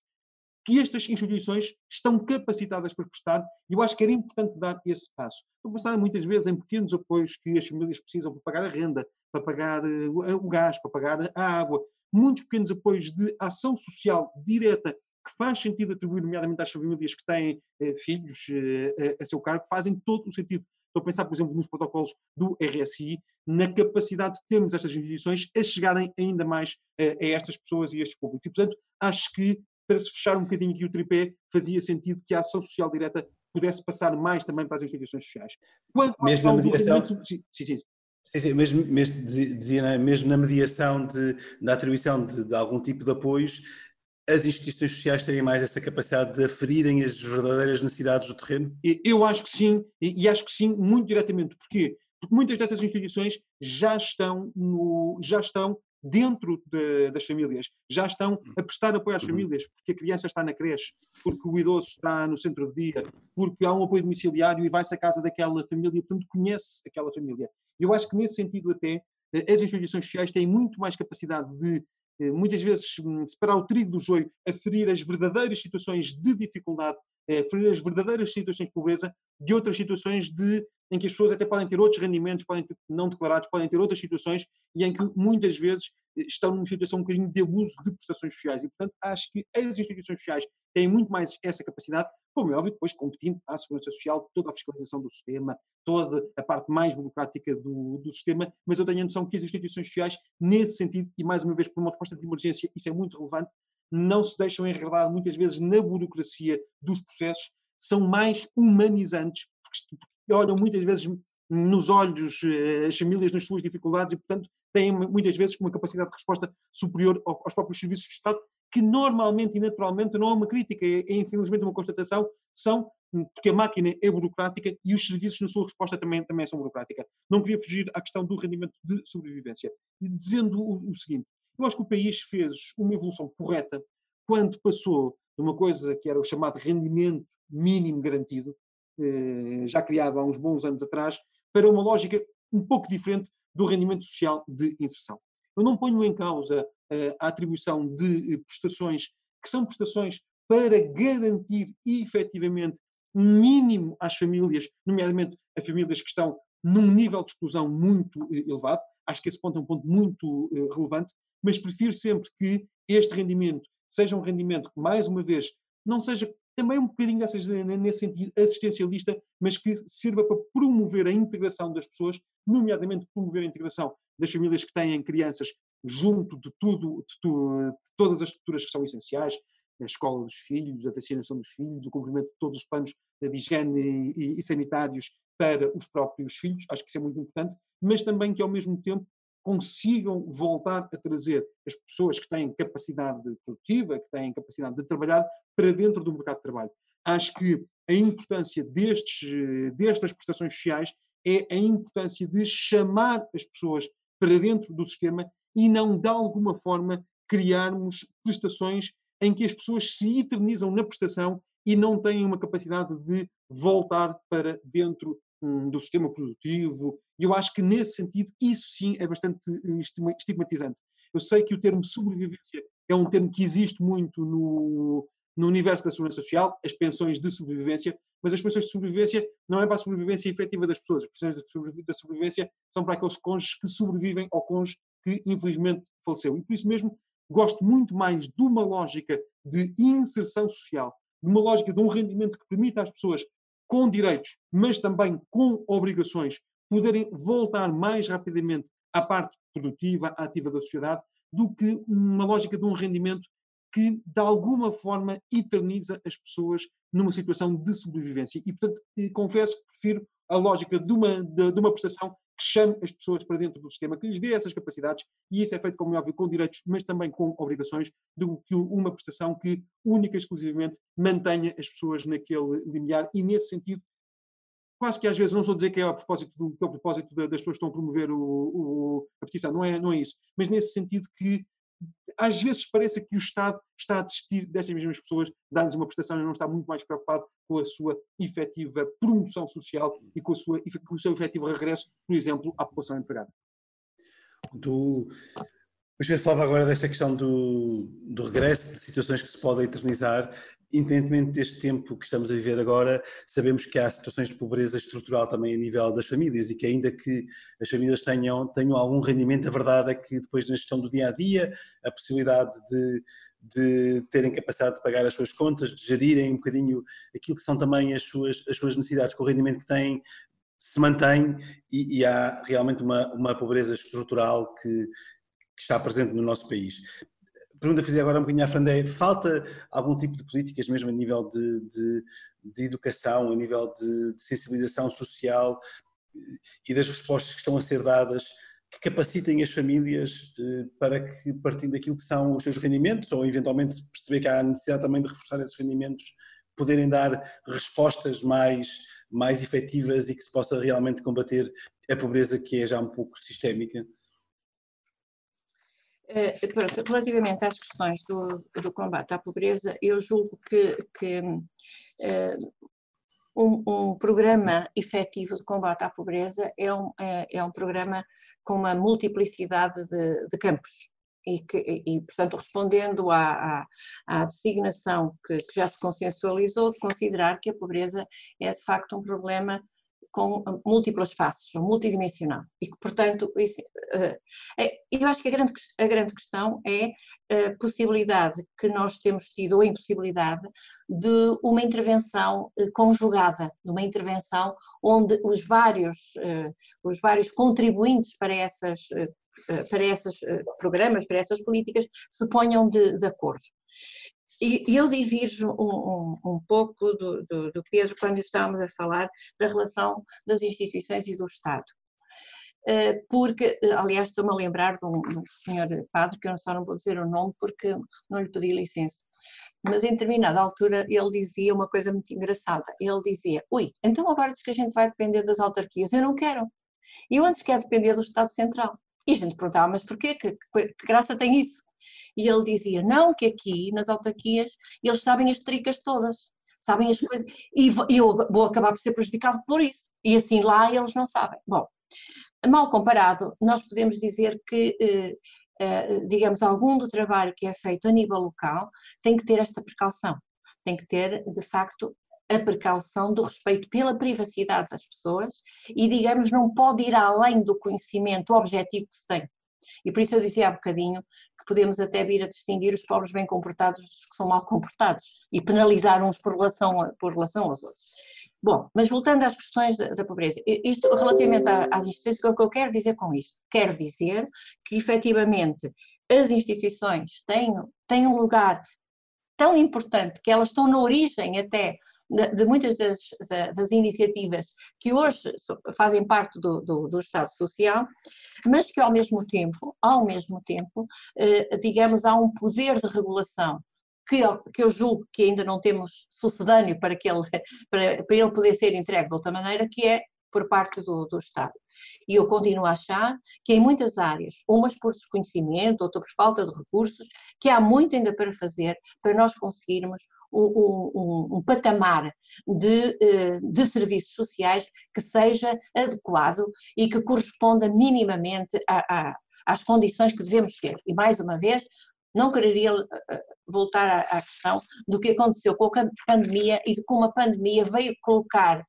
que estas instituições estão capacitadas para prestar e eu acho que era importante dar esse passo. Estou a pensar muitas vezes em pequenos apoios que as famílias precisam para pagar a renda, para pagar uh, o gás, para pagar a água, muitos pequenos apoios de ação social direta que faz sentido atribuir, nomeadamente às famílias que têm eh, filhos eh, a seu cargo, fazem todo o sentido. Estou a pensar, por exemplo, nos protocolos do RSI, na capacidade de termos estas instituições a chegarem ainda mais eh, a estas pessoas e a estes públicos. E, portanto, acho que, para se fechar um bocadinho aqui o tripé, fazia sentido que a ação social direta pudesse passar mais também para as instituições sociais. Quanto mesmo na mediação, sim, sim, sim. Sim, sim, mesmo, mesmo, dizia, mesmo na mediação de, da atribuição de, de, algum tipo de apoios, as instituições sociais têm mais essa capacidade de aferirem as verdadeiras necessidades do terreno? Eu acho que sim, e acho que sim, muito diretamente. Porquê? Porque muitas dessas instituições já estão, no, já estão dentro de, das famílias, já estão a prestar apoio às uhum. famílias, porque a criança está na creche, porque o idoso está no centro de dia, porque há um apoio domiciliário e vai-se à casa daquela família, portanto conhece aquela família. Eu acho que nesse sentido até eh, as instituições sociais têm muito mais capacidade de muitas vezes hum, separar o trigo do joio, aferir as verdadeiras situações de dificuldade, aferir as verdadeiras situações de pobreza de outras situações de em que as pessoas até podem ter outros rendimentos, podem ter não declarados, podem ter outras situações e em que muitas vezes estão numa situação um bocadinho de abuso de prestações sociais. E, portanto, acho que as instituições sociais têm muito mais essa capacidade, como é óbvio, depois competindo à Segurança Social, toda a fiscalização do sistema, toda a parte mais burocrática do, do sistema, mas eu tenho a noção que as instituições sociais, nesse sentido, e mais uma vez por uma resposta de emergência, isso é muito relevante, não se deixam enredar muitas vezes na burocracia dos processos, são mais humanizantes, porque olham muitas vezes nos olhos eh, as famílias nas suas dificuldades e, portanto, têm muitas vezes uma capacidade de resposta superior aos próprios serviços do Estado, que normalmente e naturalmente não é uma crítica, é, é infelizmente uma constatação, são porque a máquina é burocrática e os serviços na sua resposta também, também são burocrática. Não queria fugir à questão do rendimento de sobrevivência. Dizendo o, o seguinte, eu acho que o país fez uma evolução correta quando passou de uma coisa que era o chamado rendimento mínimo garantido, eh, já criado há uns bons anos atrás, para uma lógica um pouco diferente do rendimento social de inserção. Eu não ponho em causa eh, a atribuição de prestações que são prestações para garantir efetivamente um mínimo às famílias, nomeadamente a famílias que estão num nível de exclusão muito eh, elevado. Acho que esse ponto é um ponto muito relevante, mas prefiro sempre que este rendimento seja um rendimento que, mais uma vez, não seja também um bocadinho nesse sentido assistencialista, mas que sirva para promover a integração das pessoas, nomeadamente promover a integração das famílias que têm crianças junto de tudo, de, tu, de todas as estruturas que são essenciais, a escola dos filhos, a vacinação dos filhos, o cumprimento de todos os planos de higiene e, e sanitários para os próprios filhos, acho que isso é muito importante, mas também que ao mesmo tempo consigam voltar a trazer as pessoas que têm capacidade produtiva, que têm capacidade de trabalhar, para dentro do mercado de trabalho. Acho que a importância destes, destas prestações sociais é a importância de chamar as pessoas para dentro do sistema e não, de alguma forma, criarmos prestações em que as pessoas se eternizam na prestação e não têm uma capacidade de voltar para dentro hum, do sistema produtivo e eu acho que, nesse sentido, isso sim é bastante eh, estigmatizante. Eu sei que o termo sobrevivência é um termo que existe muito no, no universo da segurança social, as pensões de sobrevivência, mas as pensões de sobrevivência não é para a sobrevivência efetiva das pessoas. As pensões da sobrevivência são para aqueles cônjuges que sobrevivem ao cônjuge que infelizmente faleceu. E por isso mesmo gosto muito mais de uma lógica de inserção social, de uma lógica de um rendimento que permita às pessoas com direitos, mas também com obrigações, poderem voltar mais rapidamente à parte produtiva, ativa da sociedade, do que uma lógica de um rendimento que, de alguma forma, eterniza as pessoas numa situação de sobrevivência. E, portanto, confesso que prefiro a lógica de uma, de, de uma prestação que chame as pessoas para dentro do sistema, que lhes dê essas capacidades, e isso é feito, como é óbvio, com direitos, mas também com obrigações, do que uma prestação que, única e exclusivamente, mantenha as pessoas naquele limiar, e nesse sentido, quase que às vezes não estou a dizer que é a propósito, do, que é o propósito das pessoas que estão a promover o, o, a petição, não é, não é isso, mas nesse sentido que às vezes parece que o Estado está a desistir destas mesmas pessoas, dando-lhes uma prestação e não está muito mais preocupado com a sua efetiva promoção social e com, a sua, com o seu efetivo regresso, por exemplo, à população empregada. Do, Depois falava agora desta questão do, do regresso, de situações que se podem eternizar independentemente deste tempo que estamos a viver agora, sabemos que há situações de pobreza estrutural também a nível das famílias e que ainda que as famílias tenham, tenham algum rendimento, a verdade é que depois na gestão do dia a dia, a possibilidade de, de terem capacidade de pagar as suas contas, de gerirem um bocadinho aquilo que são também as suas, as suas necessidades com o rendimento que têm, se mantém e, e há realmente uma, uma pobreza estrutural que, que está presente no nosso país pergunta que fiz agora um bocadinho à Frandé, falta algum tipo de políticas mesmo a nível de, de, de educação, a nível de, de, sensibilização social e das respostas que estão a ser dadas que capacitem as famílias eh, para que, partindo daquilo que são os seus rendimentos, ou eventualmente perceber que há necessidade também de reforçar esses rendimentos, poderem dar respostas mais, mais efetivas e que se possa realmente combater a pobreza que é já um pouco sistémica? Eh, pronto, relativamente às questões do, do, combate à pobreza, eu julgo que, que uh, um, um, programa efetivo de combate à pobreza é um, é, é um programa com uma multiplicidade de, de campos. E, que, e, portanto, respondendo à, à, à designação que, que, já se consensualizou de considerar que a pobreza é de facto um problema com múltiplas faces, multidimensional. E que, portanto, isso, é, eu acho que a grande, a grande questão é a possibilidade que nós temos tido, ou a impossibilidade, de uma intervenção conjugada, de uma intervenção onde os vários, os vários contribuintes para essas para esses programas, para essas políticas, se ponham de, de acordo. E, eu divirjo um, um, um pouco do, do, do, Pedro quando estávamos a falar da relação das instituições e do Estado. Eh, porque, eh, aliás, estou-me a lembrar de um, de um senhor padre, que eu só não vou dizer o nome porque não lhe pedi licença, mas em determinada altura ele dizia uma coisa muito engraçada. Ele dizia: Ui, então agora diz que a gente vai depender das autarquias. Eu não quero. Eu antes quero depender do Estado Central. E a gente perguntava: Mas porquê? Que, que, que graça tem isso? E ele dizia: não, que aqui nas autarquias eles sabem as tricas todas, sabem as coisas, e eu vou acabar por ser prejudicado por isso. E assim lá eles não sabem. Bom, mal comparado, nós podemos dizer que. Eh, eh, digamos, algum do trabalho que é feito a nível local tem que ter esta precaução, tem que ter, de facto, a precaução do respeito pela privacidade das pessoas e, digamos, não pode ir além do conhecimento objetivo que se tem. E por isso eu dizia há bocadinho que podemos até vir a distinguir os pobres bem comportados dos que são mal comportados e penalizar uns por relação, por relação aos outros. Bom, mas voltando às questões da, da pobreza, isto relativamente às instituições, o que eu quero dizer com isto? Quero dizer que efetivamente as instituições têm, têm um lugar tão importante que elas estão na origem até de, muitas das, das, iniciativas que hoje fazem parte do, do, do, Estado Social, mas que ao mesmo tempo, ao mesmo tempo, eh, digamos, há um poder de regulação que eu, que eu julgo que ainda não temos sucedâneo para, que ele, para, para ele poder ser entregue de outra maneira, que é por parte do, do Estado. E eu continuo a achar que em muitas áreas, umas por desconhecimento, outras por falta de recursos, que há muito ainda para fazer para nós conseguirmos um, um, um patamar de, eh, de serviços sociais que seja adequado e que corresponda minimamente a, a, às condições que devemos ter. E mais uma vez, não quereria eh, voltar à, questão do que aconteceu com a pandemia e de como a pandemia veio colocar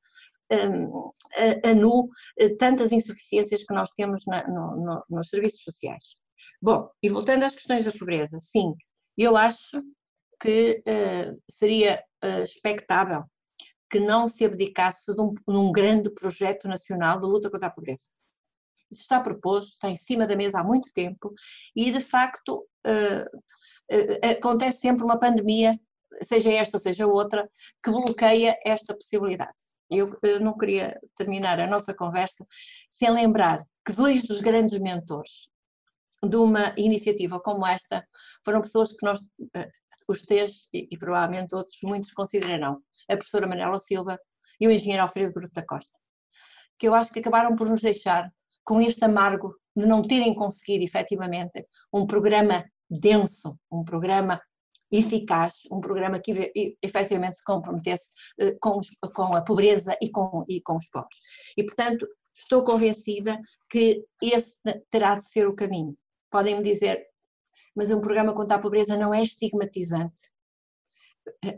um, a, a, nu eh, tantas insuficiências que nós temos na, no, no, nos serviços sociais. Bom, e voltando às questões da pobreza, sim, eu acho que uh, seria uh, expectável que não se abdicasse de um, um, grande projeto nacional de luta contra a pobreza. Isso está proposto, está em cima da mesa há muito tempo e, de facto, uh, acontece sempre uma pandemia, seja esta, seja outra, que bloqueia esta possibilidade. Eu, eu não queria terminar a nossa conversa sem lembrar que dois dos grandes mentores de uma iniciativa como esta foram pessoas que nós os três, e, e, provavelmente outros, muitos considerarão, a professora Manuela Silva e o engenheiro Alfredo Bruto da Costa, que eu acho que acabaram por nos deixar com este amargo de não terem conseguido efetivamente um programa denso, um programa eficaz, um programa que efetivamente se comprometesse eh, com, os, com a pobreza e com, e com os pobres. E, portanto, estou convencida que esse terá de ser o caminho. Podem-me dizer, mas um programa contra a pobreza não é estigmatizante.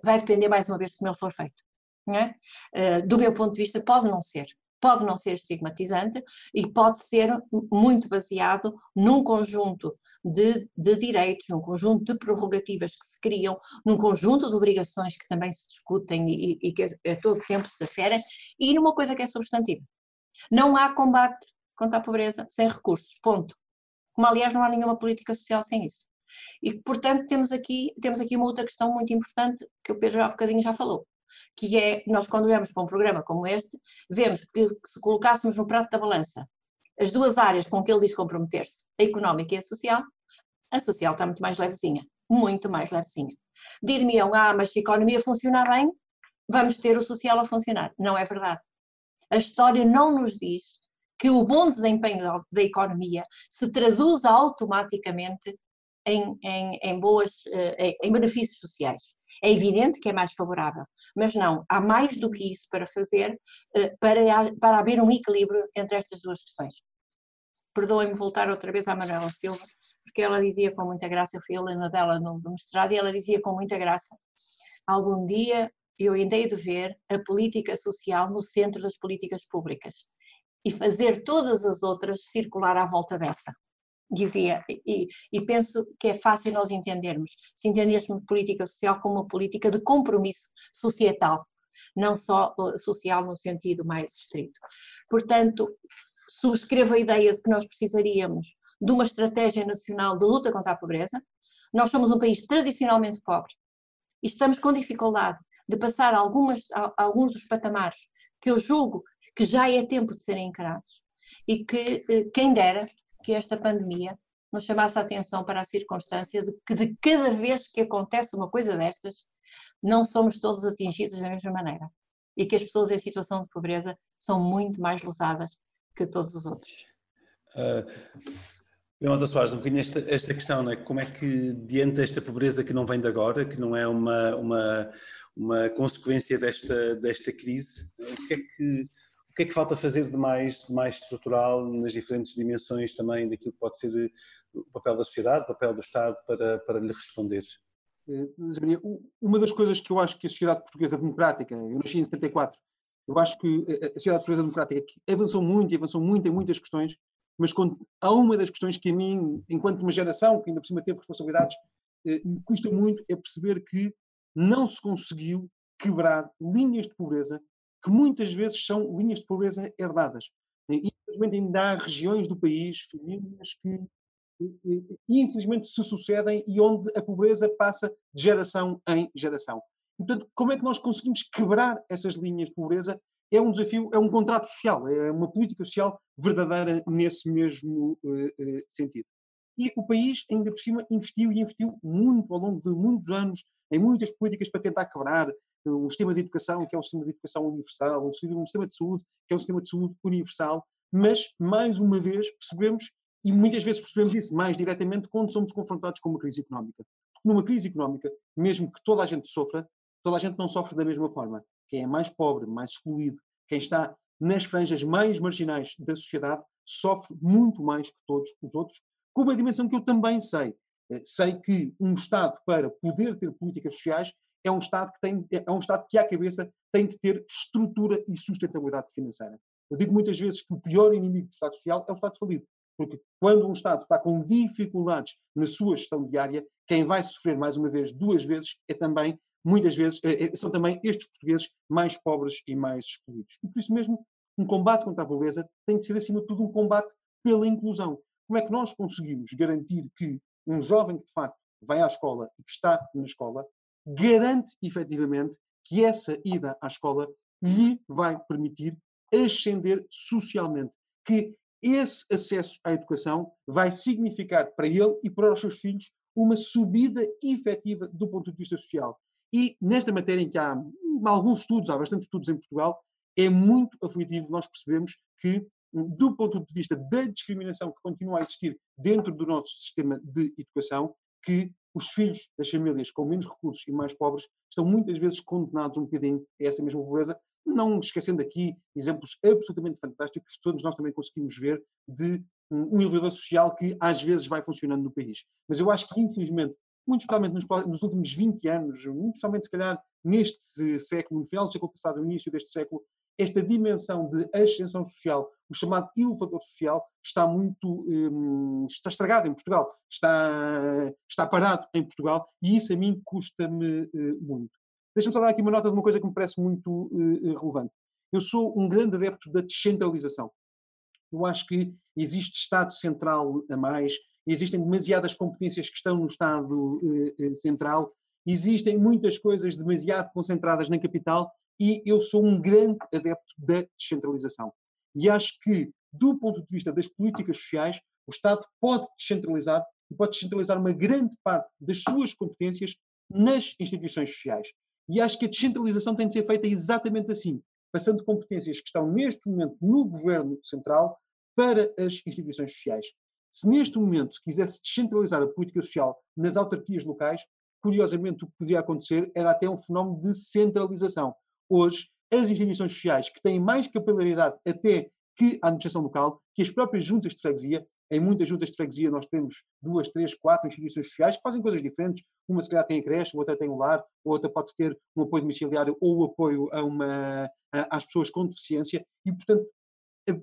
Vai depender mais uma vez de como ele for feito. É? Eh, do meu ponto de vista, pode não ser. Pode não ser estigmatizante e pode ser muito baseado num conjunto de, de direitos, num conjunto de prerrogativas que se criam, num conjunto de obrigações que também se discutem e, e que a, todo tempo se aferem, e numa coisa que é substantiva. Não há combate contra a pobreza sem recursos, ponto como aliás não há nenhuma política social sem isso. E, portanto, temos aqui, temos aqui uma outra questão muito importante que o Pedro há bocadinho já falou, que é, nós quando olhamos para um programa como este, vemos que, se colocássemos no prato da balança as duas áreas com que ele diz comprometer-se, a económica e a social, a social está muito mais levezinha, muito mais levezinha. Dir-me-ão, ah, mas se a economia funcionar bem, vamos ter o social a funcionar. Não é verdade. A história não nos diz que o bom desempenho da, economia se traduza automaticamente em, em, em boas, eh, em, benefícios sociais. É evidente que é mais favorável, mas não, há mais do que isso para fazer eh, para, para haver um equilíbrio entre estas duas questões. Perdoem-me voltar outra vez à Manuela Silva, porque ela dizia com muita graça, eu fui aluna dela no, mestrado, e ela dizia com muita graça, algum dia eu hei de ver a política social no centro das políticas públicas e fazer todas as outras circular à volta dessa. Dizia, e, e penso que é fácil nós entendermos, se entendersmos política social como uma política de compromisso societal, não só uh, social no sentido mais estrito. Portanto, subscrevo a ideia de que nós precisaríamos de uma estratégia nacional de luta contra a pobreza. Nós somos um país tradicionalmente pobre e estamos com dificuldade de passar algumas, alguns dos patamares que eu julgo que já é tempo de serem encarados e que eh, quem dera que esta pandemia nos chamasse a atenção para a circunstância de que de cada vez que acontece uma coisa destas, não somos todos atingidos da mesma maneira e que as pessoas em situação de pobreza são muito mais lesadas que todos os outros. Uh, Leonardo Soares, um bocadinho esta, esta questão, né? como é que diante desta pobreza que não vem de agora, que não é uma, uma, uma consequência desta, desta crise, o que é que que é que falta fazer de mais, de mais estrutural nas diferentes dimensões também daquilo que pode ser o papel da sociedade, o papel do Estado para, para lhe responder? Eh, uma das coisas que eu acho que a sociedade portuguesa democrática, eu nasci em 74, eu acho que a sociedade portuguesa democrática avançou muito e avançou muito em muitas questões, mas há uma das questões que a mim, enquanto uma geração que ainda por cima teve responsabilidades, eh, me custa muito é perceber que não se conseguiu quebrar linhas de pobreza que muitas vezes são linhas de pobreza herdadas. E, infelizmente, ainda há regiões do país, famílias que, infelizmente, se sucedem e onde a pobreza passa de geração em geração. Portanto, como é que nós conseguimos quebrar essas linhas de pobreza? É um desafio, é um contrato social, é uma política social verdadeira nesse mesmo uh, sentido. E o país, ainda por cima, investiu e investiu muito ao longo de muitos anos em muitas políticas para tentar quebrar um sistema de educação que é um sistema de educação universal, um sistema de saúde que é um sistema de saúde universal, mas, mais uma vez, percebemos, e muitas vezes percebemos isso mais diretamente quando somos confrontados com uma crise económica. Numa crise económica, mesmo que toda a gente sofra, toda a gente não sofre da mesma forma. Quem é mais pobre, mais excluído, quem está nas franjas mais marginais da sociedade, sofre muito mais que todos os outros, com uma dimensão que eu também sei. Eh, sei que um Estado, para poder ter políticas sociais, é um Estado que tem, é um Estado que à cabeça tem de ter estrutura e sustentabilidade financeira. Eu digo muitas vezes que o pior inimigo do Estado Social é o Estado falido. Porque quando um Estado está com dificuldades na sua gestão diária, quem vai sofrer mais uma vez, duas vezes, é também, muitas vezes, é, é, são também estes portugueses mais pobres e mais excluídos. E por isso mesmo, um combate contra a pobreza tem de ser, acima de tudo, um combate pela inclusão. Como é que nós conseguimos garantir que um jovem que de facto vai à escola e que está na escola garante efetivamente que essa ida à escola lhe vai permitir ascender socialmente, que esse acesso à educação vai significar para ele e para os seus filhos uma subida efetiva do ponto de vista social. E nesta matéria em que há alguns estudos, há bastantes estudos em Portugal, é muito aflitivo nós percebemos que, do ponto de vista da discriminação que continua a existir dentro do nosso sistema de educação, que os filhos das famílias com menos recursos e mais pobres estão muitas vezes condenados um bocadinho a essa mesma pobreza, não esquecendo aqui exemplos absolutamente fantásticos que todos nós também conseguimos ver de um elevador social que às vezes vai funcionando no país. Mas eu acho que, infelizmente, muito especialmente nos, nos últimos 20 anos, muito especialmente se calhar neste século, no final do século passado, no início deste século, esta dimensão de ascensão social, o chamado elevador social, está muito um, está estragado em Portugal, está, está parado em Portugal e isso a mim custa-me uh, muito. Deixa-me só dar aqui uma nota de uma coisa que me parece muito uh, relevante. Eu sou um grande adepto da descentralização. Eu acho que existe Estado central a mais, existem demasiadas competências que estão no Estado uh, central, existem muitas coisas demasiado concentradas na capital e eu sou um grande adepto da descentralização. E acho que, do ponto de vista das políticas sociais, o Estado pode descentralizar e pode descentralizar uma grande parte das suas competências nas instituições sociais. E acho que a descentralização tem de ser feita exatamente assim, passando competências que estão neste momento no governo central para as instituições sociais. Se neste momento se quisesse descentralizar a política social nas autarquias locais, curiosamente o que podia acontecer era até um fenómeno de centralização hoje as instituições sociais que têm mais capilaridade até que a administração local, que as próprias juntas de freguesia, Em muitas juntas de freguesia nós temos duas, três, quatro instituições sociais que fazem coisas diferentes. Uma se calhar tem a creche, outra tem o lar, outra pode ter um apoio domiciliário ou o apoio a uma, a, às pessoas com deficiência. E, portanto,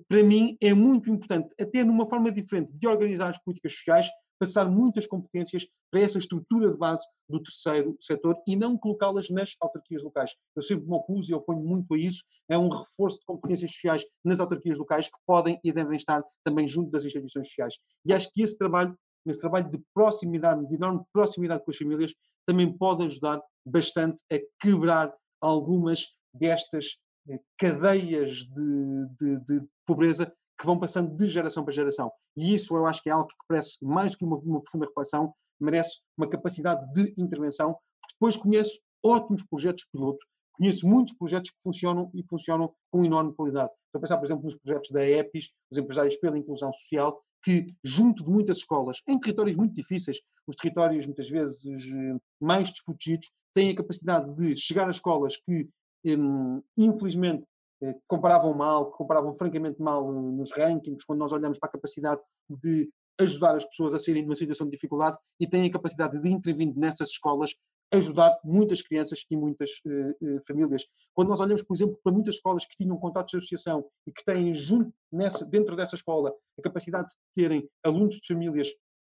para mim é muito importante, até numa forma diferente de organizar as políticas sociais, passar muitas competências para essa estrutura de base do terceiro setor e não colocá-las nas autarquias locais. Eu sempre me opus e oponho muito a isso, é um reforço de competências sociais nas autarquias locais que podem e devem estar também junto das instituições sociais. E acho que esse trabalho, esse trabalho de proximidade, de enorme proximidade com as famílias, também pode ajudar bastante a quebrar algumas destas eh, cadeias de, de, de pobreza que vão passando de geração para geração. E isso eu acho que é algo que parece mais do que uma, uma profunda reflexão, merece uma capacidade de intervenção, porque depois conheço ótimos projetos piloto, conheço muitos projetos que funcionam e funcionam com enorme qualidade. Estou a pensar, por exemplo, nos projetos da EPIS, os Empresários pela Inclusão Social, que, junto de muitas escolas, em territórios muito difíceis, os territórios muitas vezes mais desprotegidos, têm a capacidade de chegar a escolas que, hum, infelizmente, eh, comparavam mal, comparavam francamente mal nos rankings, quando nós olhamos para a capacidade de ajudar as pessoas a serem numa situação de dificuldade e têm a capacidade de intervir nessas escolas, ajudar muitas crianças e muitas uh, uh, famílias. Quando nós olhamos, por exemplo, para muitas escolas que tinham contatos de associação e que têm junto nessa, dentro dessa escola a capacidade de terem alunos de famílias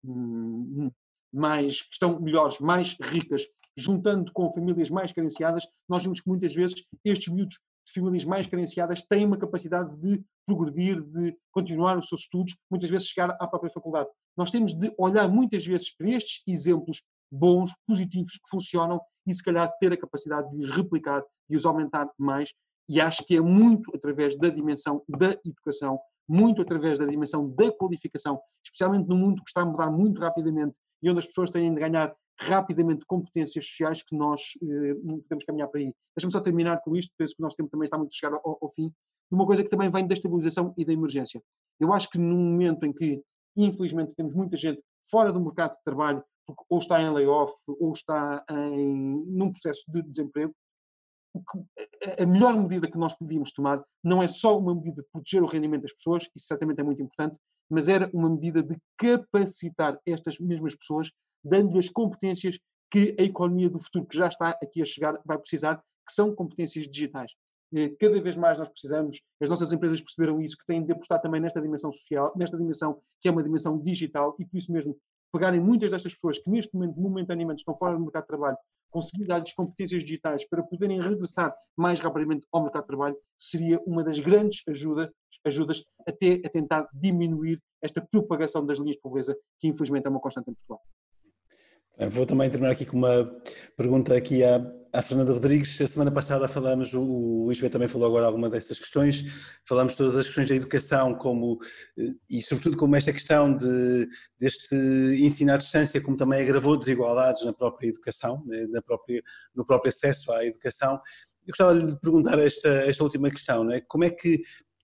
hum, mais que estão melhores, mais ricas, juntando com famílias mais carenciadas, nós vemos que muitas vezes estes miúdos de famílias mais carenciadas têm uma capacidade de progredir, de continuar os seus estudos, muitas vezes chegar à própria faculdade. Nós temos de olhar muitas vezes para estes exemplos bons, positivos, que funcionam e se calhar ter a capacidade de os replicar e os aumentar mais. E acho que é muito através da dimensão da educação, muito através da dimensão da qualificação, especialmente no mundo que está a mudar muito rapidamente e onde as pessoas têm de ganhar rapidamente competências sociais que nós eh, podemos caminhar para aí. Deixa-me só terminar com isto, penso que o nosso tempo também está muito a chegar ao, ao fim, uma coisa que também vem da estabilização e da emergência. Eu acho que num momento em que, infelizmente, temos muita gente fora do mercado de trabalho, porque ou está em layoff, ou está em, num processo de desemprego, a melhor medida que nós podíamos tomar não é só uma medida de proteger o rendimento das pessoas, isso certamente é muito importante, mas era uma medida de capacitar estas mesmas pessoas dando-lhe as competências que a economia do futuro, que já está aqui a chegar, vai precisar, que são competências digitais. Cada vez mais nós precisamos, as nossas empresas perceberam isso, que têm de apostar também nesta dimensão social, nesta dimensão que é uma dimensão digital, e por isso mesmo pegarem muitas destas pessoas que neste momento, momentaneamente, estão fora do mercado de trabalho, conseguir dar-lhes competências digitais para poderem regressar mais rapidamente ao mercado de trabalho, seria uma das grandes ajuda, ajudas até a tentar diminuir esta propagação das linhas de pobreza, que infelizmente é uma constante em Portugal. Vou também terminar aqui com uma pergunta aqui à, à Fernanda Rodrigues. A semana passada falámos, o, o Luís também falou agora alguma dessas questões, falámos todas as questões da educação como, eh, e sobretudo como esta questão de, deste ensino à distância, como também agravou desigualdades na própria educação, né, na própria, no próprio acesso à educação. Eu gostava de perguntar esta, esta última questão, né? como é que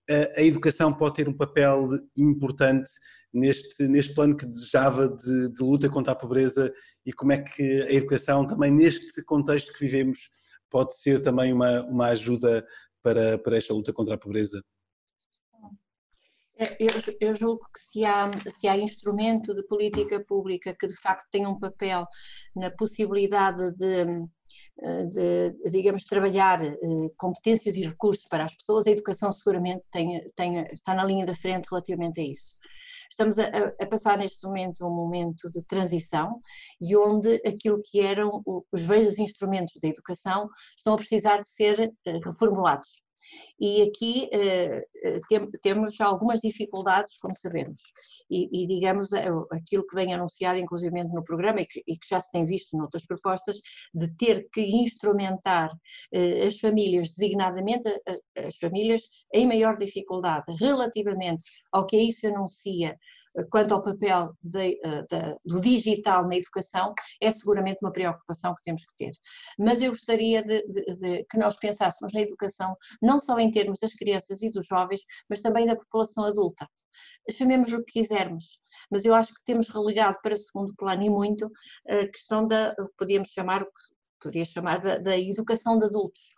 a, a educação pode ter um papel importante neste, neste plano que desejava de, de, luta contra a pobreza e como é que a educação também neste contexto que vivemos pode ser também uma, uma ajuda para, para esta luta contra a pobreza? É, eu, eu, julgo que se há, se há instrumento de política pública que de facto tem um papel na possibilidade de, de digamos, trabalhar eh, competências e recursos para as pessoas, a educação seguramente tem, tem, está na linha da frente relativamente a isso. Estamos a, a, passar neste momento um momento de transição e onde aquilo que eram os velhos instrumentos da educação estão a precisar de ser eh, reformulados. E aqui uh, tem, temos algumas dificuldades, como sabemos, e, e, digamos aquilo que vem anunciado inclusive no programa e que, e que, já se tem visto noutras propostas, de ter que instrumentar as famílias, designadamente as famílias em maior dificuldade relativamente ao que isso anuncia quanto ao papel de, eh, de, do digital na educação, é seguramente uma preocupação que temos que ter. Mas eu gostaria de, que nós pensássemos na educação, não só em termos das crianças e dos jovens, mas também da população adulta. Chamemos o que quisermos, mas eu acho que temos relegado para segundo plano e muito a questão da, podíamos chamar, poderia chamar da, da educação de adultos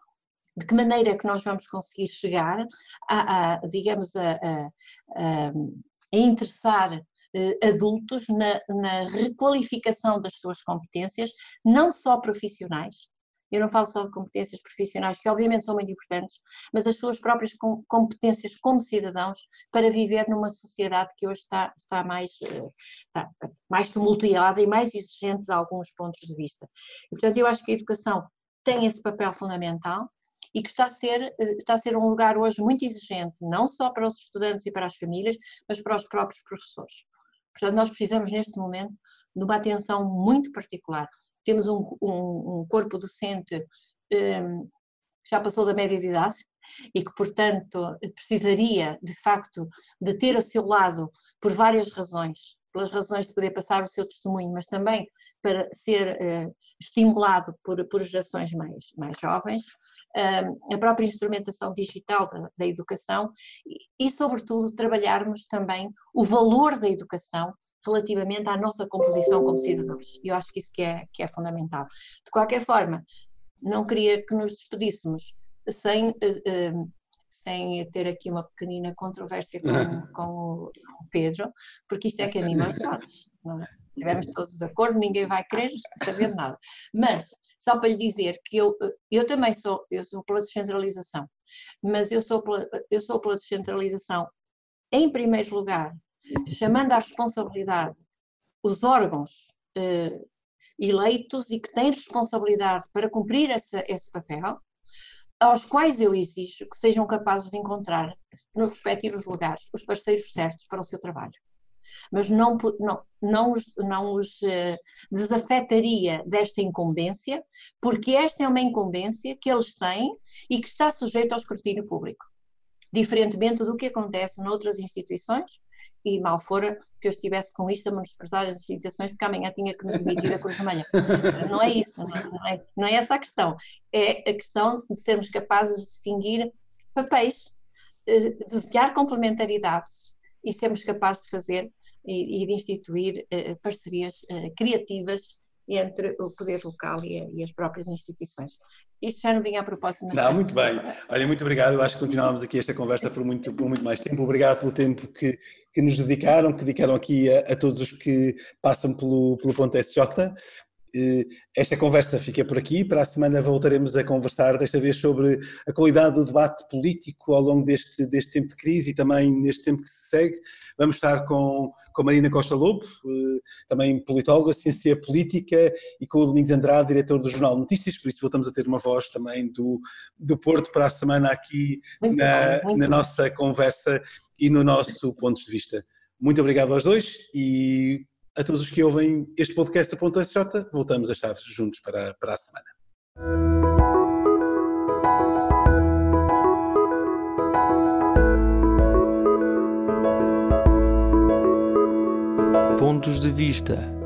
de que maneira é que nós vamos conseguir chegar a, a digamos, a, a, a interessar adultos na, na requalificação das suas competências, não só profissionais, eu não falo só de competências profissionais, que obviamente são muito importantes, mas as suas próprias competências como cidadãos para viver numa sociedade que hoje está, está, mais, eh, está mais tumultuada e mais exigente de alguns pontos de vista. E, portanto, eu acho que a educação tem esse papel fundamental e que está a, ser, eh, está a ser um lugar hoje muito exigente, não só para os estudantes e para as famílias, mas para os próprios professores. Portanto, nós precisamos neste momento de uma atenção muito particular. Temos um, um, um corpo docente um, que já passou da média de idade e que, portanto, precisaria, de facto, de ter a seu lado por várias razões, pelas razões de poder passar o seu testemunho, mas também para ser uh, estimulado por, por gerações mais, mais jovens, a própria instrumentação digital da, da educação e, e, sobretudo, trabalharmos também o valor da educação relativamente à nossa composição como cidadãos. Eu acho que isso que é, que é fundamental. De qualquer forma, não queria que nos despedíssemos sem, uh, sem ter aqui uma pequenina controvérsia com, *laughs* com, o, Pedro, porque isto é que anima os dados. Não é? Se estivermos todos de acordo, ninguém vai querer saber nada. Mas, só para lhe dizer que eu, eu também sou, eu sou pela descentralização, mas eu sou pela, eu sou pela descentralização, em primeiro lugar, chamando à responsabilidade os órgãos eh, eleitos e que têm responsabilidade para cumprir esse, esse papel, aos quais eu exijo que sejam capazes de encontrar nos respectivos lugares os parceiros certos para o seu trabalho. Mas não, não, não os, não os uh, desafetaria desta incumbência, porque esta é uma incumbência que eles têm e que está sujeita ao escrutínio público. Diferentemente do que acontece noutras instituições, e mal fora que eu estivesse com isto a menosprezar as instituições porque amanhã tinha que me demitir da Cruz Vermelha. Não é isso, não é, não é, não é essa a questão. É a questão de sermos capazes de distinguir papéis, eh, desenhar complementaridades e sermos capazes de fazer e, de instituir eh, parcerias eh, criativas entre o poder local e, as próprias instituições. Isto já não vinha a propósito. Não, muito bem. Olha, muito obrigado. Eu acho que continuávamos aqui esta conversa por muito, por muito mais tempo. Obrigado pelo tempo que, que nos dedicaram, que dedicaram aqui a, a todos os que passam pelo, pelo ponto SJ. Esta conversa fica por aqui. Para a semana voltaremos a conversar, desta vez sobre a qualidade do debate político ao longo deste, deste tempo de crise e também neste tempo que se segue. Vamos estar com, com Marina Costa Lobo, eh, também politóloga, ciência política, e com o Domingos Andrade, diretor do Jornal Notícias, por isso voltamos a ter uma voz também do, do Porto para a semana aqui na, bom, na nossa conversa e no nosso ponto de vista. Muito obrigado aos dois e a todos os que ouvem este podcast do Ponto SJ, voltamos a estar juntos para, para a semana. Pontos de Vista